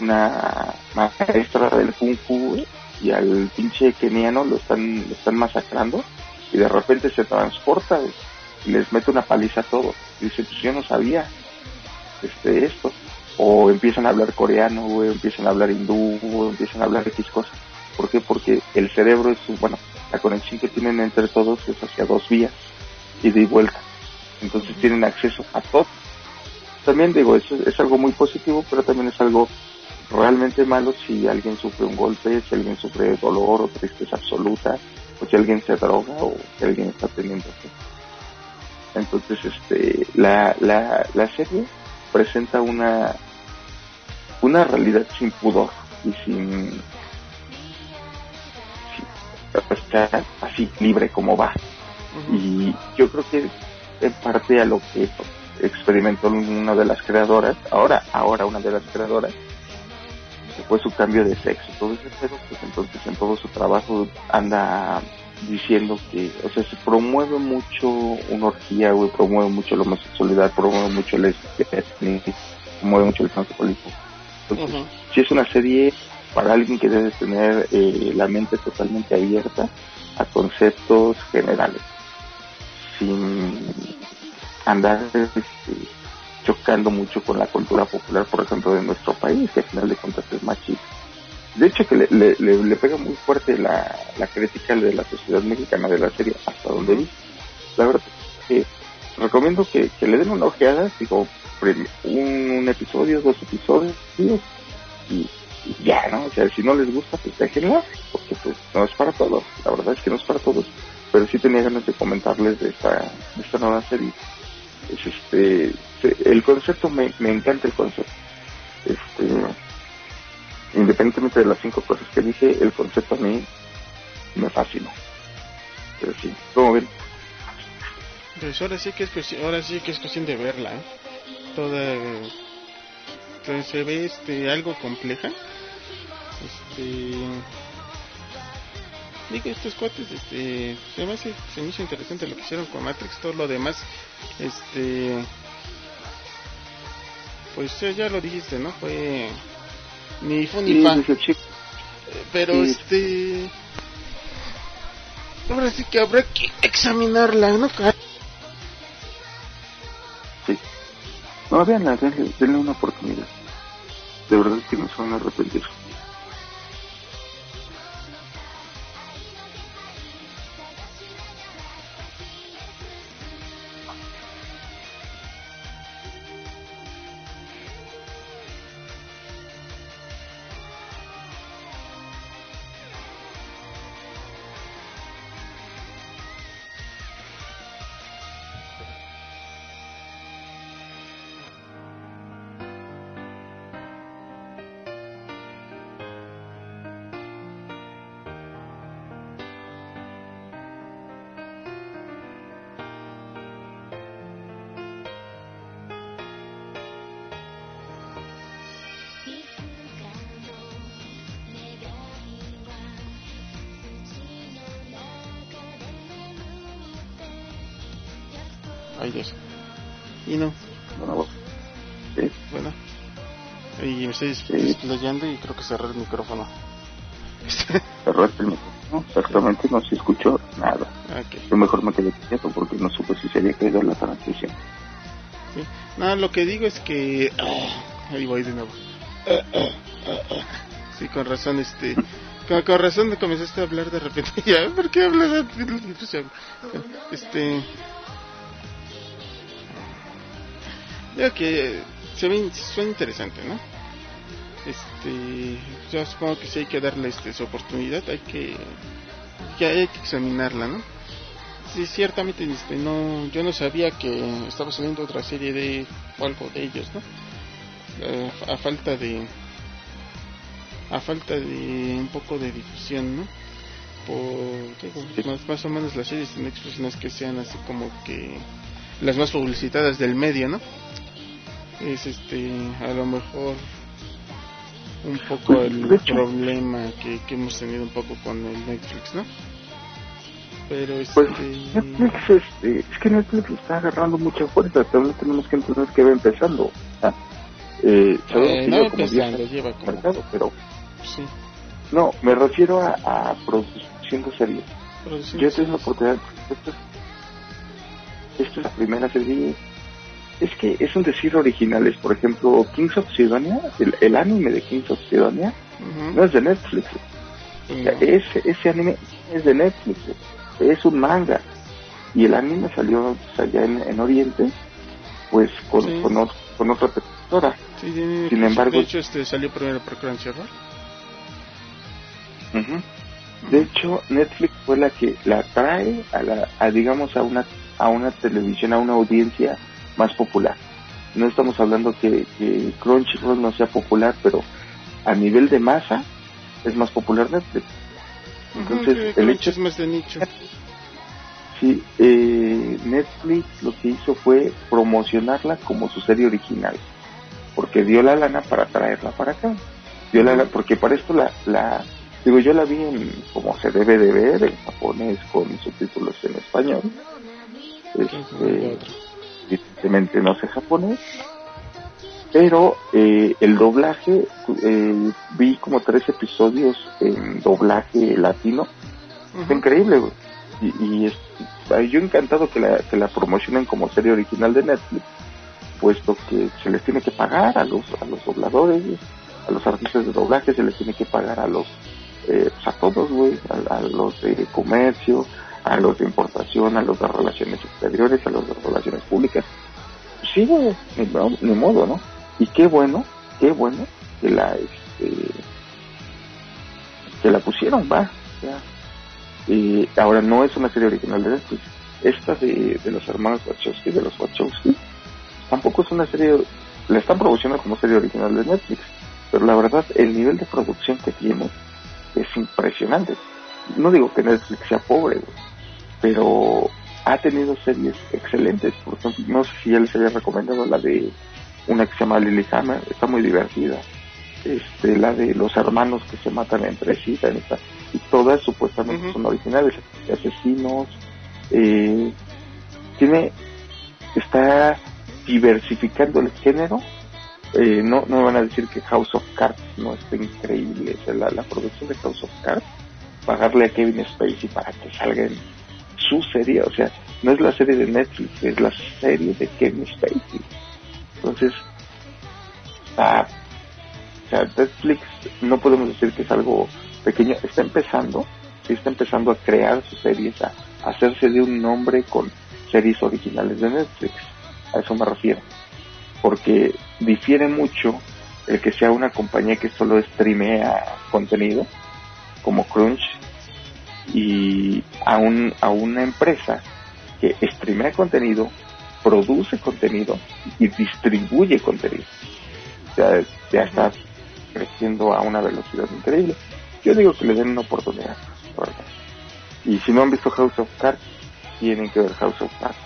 una maestra del kung fu y al pinche keniano lo están, están masacrando y de repente se transporta y les mete una paliza a todos. Y dice, pues yo no sabía este esto. O empiezan a hablar coreano, o empiezan a hablar hindú, o empiezan a hablar X cosas. ¿Por qué? Porque el cerebro es, bueno, la conexión que tienen entre todos es hacia dos vías, y de vuelta. Entonces tienen acceso a todo. También digo, eso es algo muy positivo, pero también es algo realmente malo si alguien sufre un golpe, si alguien sufre dolor o tristeza absoluta, o si alguien se droga o si alguien está teniendo Entonces, este, la, la, la serie presenta una, una realidad sin pudor y sin, estar así libre como va. Y yo creo que en parte a lo que experimentó una de las creadoras, ahora, ahora una de las creadoras, fue su cambio de sexo, todo ese pedo, pues entonces en todo su trabajo anda diciendo que, o sea, se promueve mucho una orgía, güey, promueve mucho la homosexualidad, promueve mucho el promueve mucho el transexualismo. Entonces, si es una serie para alguien que debe tener eh, la mente totalmente abierta a conceptos generales, sin andar este, chocando mucho con la cultura popular, por ejemplo, de nuestro país, que al final de cuentas es machista. De hecho, que le, le, le, pega muy fuerte la, la, crítica de la sociedad mexicana de la serie, hasta donde vi. La verdad que recomiendo que, que le den una ojeada, digo, un, episodio, dos episodios, y, ya, ¿no? O sea, si no les gusta, pues déjenla, porque pues no es para todos, la verdad es que no es para todos, pero sí tenía ganas de comentarles de esta, de esta nueva serie. Es este, el concepto me, me encanta el concepto. Este, independientemente de las cinco cosas que dije, el concepto a mí me fascina. Pero sí, ¿cómo ven? Pues ahora sí que es cuestión, ahora sí que es cuestión de verla, ¿eh? Toda se ve este algo compleja. Este digo estos cuates este se me hace se me hizo interesante lo que hicieron con Matrix todo lo demás este pues ya lo dijiste, ¿no? Fue ni fu ni fa. Pero este ahora sí que habrá que examinarla, ¿no? Sí. No, veanla, denle, denle una oportunidad. De verdad que no se van a arrepentir. Ay Dios. Y no. Bueno, sí. Bueno. Y me estoy explayando y creo que cerré el micrófono. Cerraste el micrófono, exactamente, no se escuchó nada. Okay. Yo mejor me quedé quieto porque no supe si se había caído la transmisión. Sí. No, lo que digo es que... ahí voy de nuevo. sí, con razón, este... Con, con razón comenzaste a hablar de repente. (laughs) ya, ¿por qué hablas de... Este... Digo que se ve, suena interesante, ¿no? Este, yo supongo que sí hay que darle este, su oportunidad, hay que, que hay que examinarla, ¿no? Sí, ciertamente, este, no, yo no sabía que estaba saliendo otra serie de algo de ellos, ¿no? Eh, a falta de, a falta de un poco de difusión, ¿no? Por, más, más o menos las series tienen expresiones que sean así como que las más publicitadas del medio, ¿no? Es este a lo mejor un poco Pues, el hecho- problema que, que hemos tenido un poco con el Netflix, ¿no? Pero Pues este Netflix, este, es que Netflix está agarrando mucha fuerza, también tenemos que entender que va empezando. ¿ah? Eh, Eh, que no como 10 empezando, años lleva como mercado, pero sí, no, me refiero a, a producción de series. Yo tengo la oportunidad, esta es, esta es la primera serie, es que es un decir originales, por ejemplo, Kings of Sidonia, el, el anime de Kings of Sidonia, no es de Netflix, o sea, No. ese, ese anime es de Netflix, es un manga. Y el anime salió pues, allá en, en Oriente, pues con, Sí. con, ot- con otra productora. Sí, Sin embargo- de hecho este salió primero por Crunchyroll. Ujú. De hecho, Netflix fue la que la trae a, la, a digamos, a una, a una televisión, a una audiencia más popular. No estamos hablando que, que Crunchyroll no sea popular, pero a nivel de masa es más popular Netflix. Entonces, Ujú, que el hecho es más de nicho. Sí, eh, Netflix lo que hizo fue promocionarla como su serie original, porque dio la lana para traerla para acá. Dio la lana, porque para esto la, la, digo, yo la vi en, como se debe de ver, en japonés con subtítulos en español. Este, evidentemente no sé japonés, pero eh, el doblaje, eh, vi como tres episodios en doblaje latino, Está Ujú. increíble, güey. Y, y es- yo encantado que la, que la promocionen como serie original de Netflix, puesto que se les tiene que pagar a los, a los dobladores, a los artistas de doblaje, se les tiene que pagar a los, eh, pues a todos, güey, a, a los de comercio, a los de importación, a los de relaciones exteriores, a los de relaciones públicas. Sí, güey, ni, ni modo, ¿no? Y qué bueno, qué bueno que la, este, que la pusieron, va, ya. Y ahora no es una serie original de Netflix. Esta de, de los hermanos Wachowski, de los Wachowski, tampoco es una serie, la están promocionando como serie original de Netflix. Pero la verdad, el nivel de producción que tiene es impresionante. No digo que Netflix sea pobre, güey, pero ha tenido series excelentes. Por ejemplo, no sé si ya les había recomendado la de una que se llama Lilyhammer, está muy divertida. Este, la de los hermanos que se matan entre sí, está. Y todas supuestamente son originales, asesinos. Eh, tiene, está diversificando el género. Eh, no, no me van a decir que House of Cards no está increíble. O sea, la, la producción de House of Cards, pagarle a Kevin Spacey para que salga en su serie, o sea, no es la serie de Netflix, es la serie de Kevin Spacey. Entonces, está o sea, Netflix no podemos decir que es algo pequeño, está empezando, sí está empezando a crear sus series, a hacerse de un nombre con series originales de Netflix. A eso me refiero. Porque difiere mucho el que sea una compañía que solo streamea contenido, como Crunch, y a, un, a una empresa que streamea contenido, produce contenido y distribuye contenido. O sea, ya está creciendo a una velocidad increíble. Yo digo que le den una oportunidad, verdad. Y si no han visto House of Cards, tienen que ver House of Cards.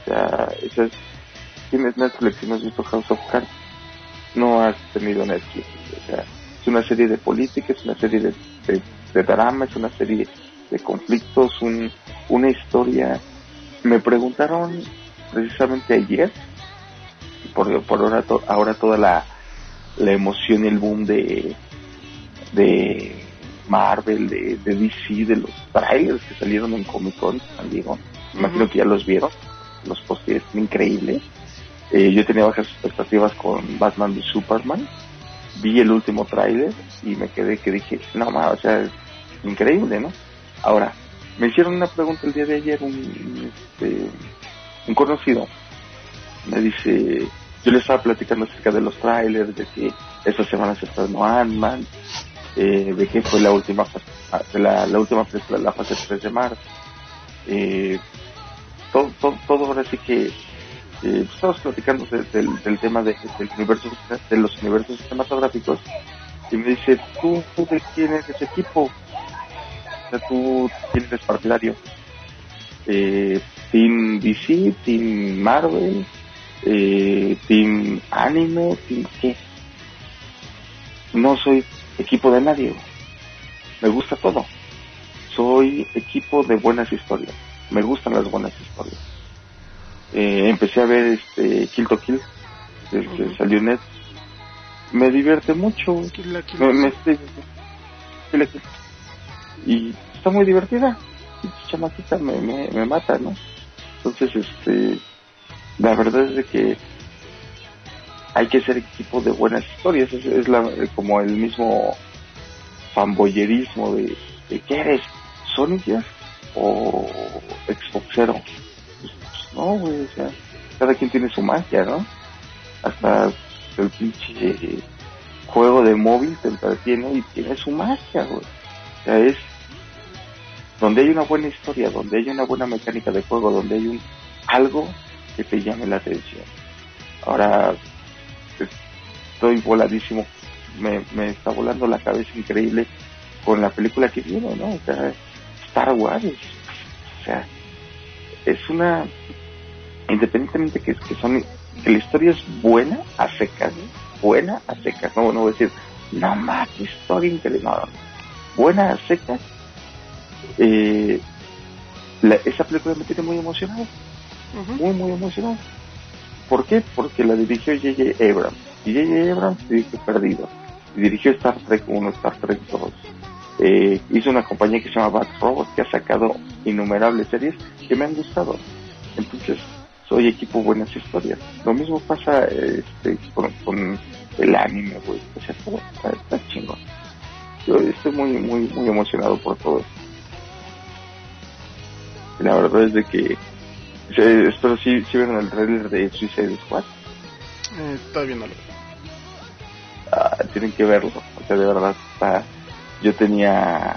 O sea, eso es, tienes Netflix y no has visto House of Cards, no has tenido Netflix. O sea, es una serie de política, es una serie de, de, de drama, es una serie de conflictos, un, una historia. Me preguntaron precisamente ayer, por, por ahora, to- ahora toda la, la emoción y el boom de, de Marvel, de, de DC, de los trailers que salieron en Comic Con San Diego. Imagino que ya los vieron. Los posteres increíbles. Eh, yo tenía bajas expectativas con Batman y Superman. Vi el último tráiler y me quedé que dije, no más, o sea, es increíble, ¿no? Ahora, me hicieron una pregunta el día de ayer, un, este, un conocido. Me dice, yo le estaba platicando acerca de los trailers, de que esta semana se estrenó Ant-Man, eh, de que fue la última fase- de la, la última la fase 3 de marzo. Eh, todo, todo, todo ahora sí que eh, estamos platicando de- del, del tema de, del universo, de los universos cinematográficos y me dice, ¿tú, tú de quién eres equipo? O sea, tú eres partidario. Eh, Team DC, Team Marvel, eh, team anime, team qué. No soy equipo de nadie. Me gusta todo. Soy equipo de buenas historias. Me gustan las buenas historias. Eh, empecé a ver este Kill to Kill, desde que salió net. Me divierte mucho. Me, y está muy divertida. chamaquita me, me, me mata, ¿no? Entonces, este, la verdad es de que hay que ser equipo de buenas historias. Es, la, como el mismo fanboyerismo de, de ¿qué eres? ¿Sonic o Xboxero? No, güey, o sea, cada quien tiene su magia, ¿no? Hasta el pinche juego de móvil te entretiene y tiene su magia, güey. O sea, es donde hay una buena historia, donde hay una buena mecánica de juego, donde hay un algo que te llame la atención. Ahora estoy voladísimo, me, me está volando la cabeza increíble con la película que viene, ¿no? O sea, Star Wars, o sea, es una, independientemente que, que son, que la historia es buena a secas, buena a secas, no, no voy a decir, no más, historia no, buena a secas, eh, esa película me tiene muy emocionado. Muy, muy emocionado. ¿Por qué? Porque la dirigió J.J. Abrams. Y J.J. Abrams dirigió Perdido. Y dirigió Star Trek 1, Star Trek 2. Eh, hizo una compañía que se llama Bad Robot que ha sacado innumerables series que me han gustado. Entonces, soy equipo buenas historias. Lo mismo pasa este, con, el anime, güey. O sea, está, está chingón. Yo estoy muy, muy, muy emocionado por todo esto la verdad es de que espero si si vieron el trailer de Suicide Squad eh, todavía no lo ah, tienen que verlo o sea de verdad está yo tenía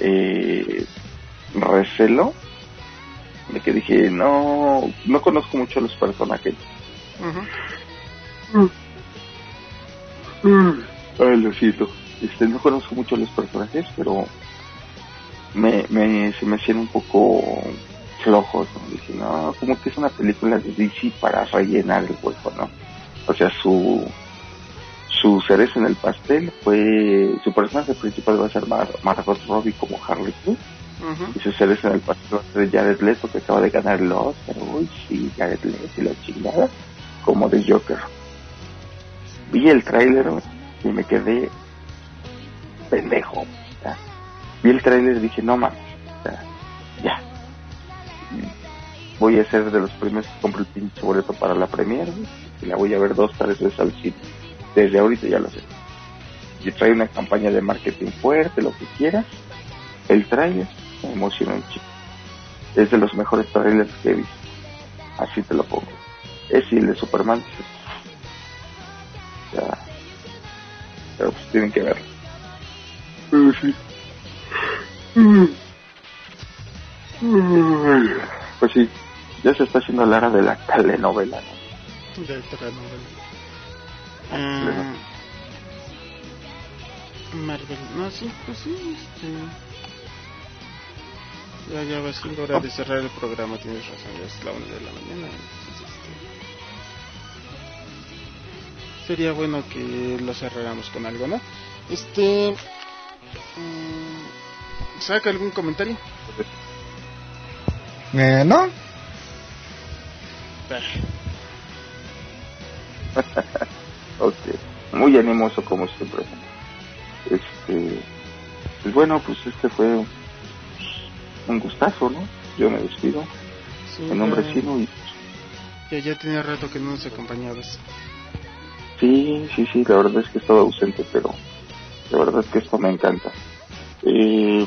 eh, recelo de que dije no no conozco mucho los personajes Ay, lo siento. Este, no conozco mucho los personajes, pero me, me, se me hacían un poco flojos, ¿no? Dije, no, como que es una película de DC para rellenar el hueco, ¿no? O sea, su, su cereza en el pastel fue, su personaje principal va a ser Mar Margot Robbie como Harley Quinn, y su cereza en el pastel va a Jared Leto que acaba de ganar el Oscar, uy, sí, Jared Leto y la chingada, como de Joker. Vi el tráiler y me quedé pendejo, vi el trailer y dije, no más, ya. Voy a ser de los primeros que compro el pinche boleto para la premiere y la voy a ver dos, tres veces al cine. Desde ahorita ya lo sé. Y trae una campaña de marketing fuerte, lo que quieras. El trailer me un chico. Es de los mejores trailers que he visto. Así te lo pongo. Es y el de Superman. Ya. Pero pues tienen que verlo. sí. Pues sí, ya se está haciendo la hora de la telenovela, ¿no? De telenovela. Ah, Marvel, no, sí, pues sí, este. Ya, ya va siendo hora de cerrar el programa, tienes razón, ya es la una de la mañana. este... Sería bueno que lo cerráramos con algo, ¿no? Este. Um, ¿Saca algún comentario? Eh, no. (laughs) ok, muy animoso como siempre. Este, pues bueno, pues este fue un gustazo, ¿no? Yo me despido. Sí, en nombre ya, y... Ya, ya tenía rato que no nos acompañabas. Sí, sí, sí, la verdad es que estaba ausente, pero la verdad es que esto me encanta. Eh,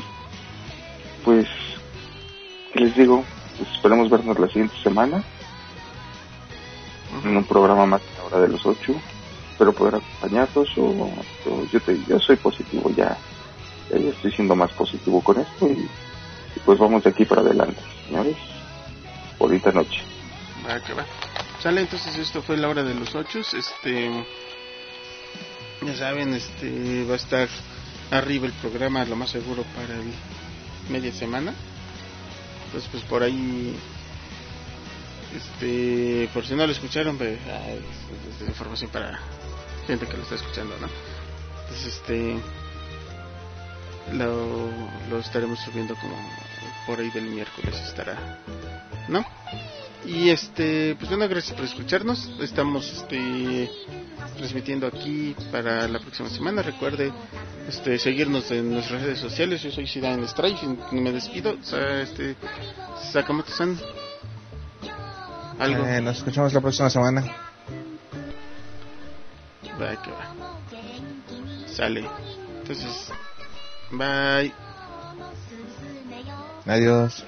pues, ¿qué les digo? Pues esperemos vernos la siguiente semana en un programa más a la hora de los ocho. Espero poder acompañarlos o, yo, te, yo soy positivo ya, ya, estoy siendo más positivo con esto y, pues vamos de aquí para adelante, señores. Bonita noche. Va, que va. Sale, entonces esto fue la hora de los ocho. Este, ya saben, este va a estar arriba el programa, lo más seguro para el media semana. Entonces, pues por ahí Este, por si no lo escucharon, pues, es, es información para gente que lo está escuchando, ¿no? Entonces, este, lo, lo estaremos subiendo como por ahí del miércoles estará, ¿no? Y este, pues bueno, gracias por escucharnos. Estamos este transmitiendo aquí para la próxima semana. Recuerde este seguirnos en nuestras redes sociales. Yo soy Sidan Strife y me despido. Este Sakamoto-san. Algo. Eh, nos escuchamos la próxima semana. Va que va. Sale. Entonces, bye. Adiós.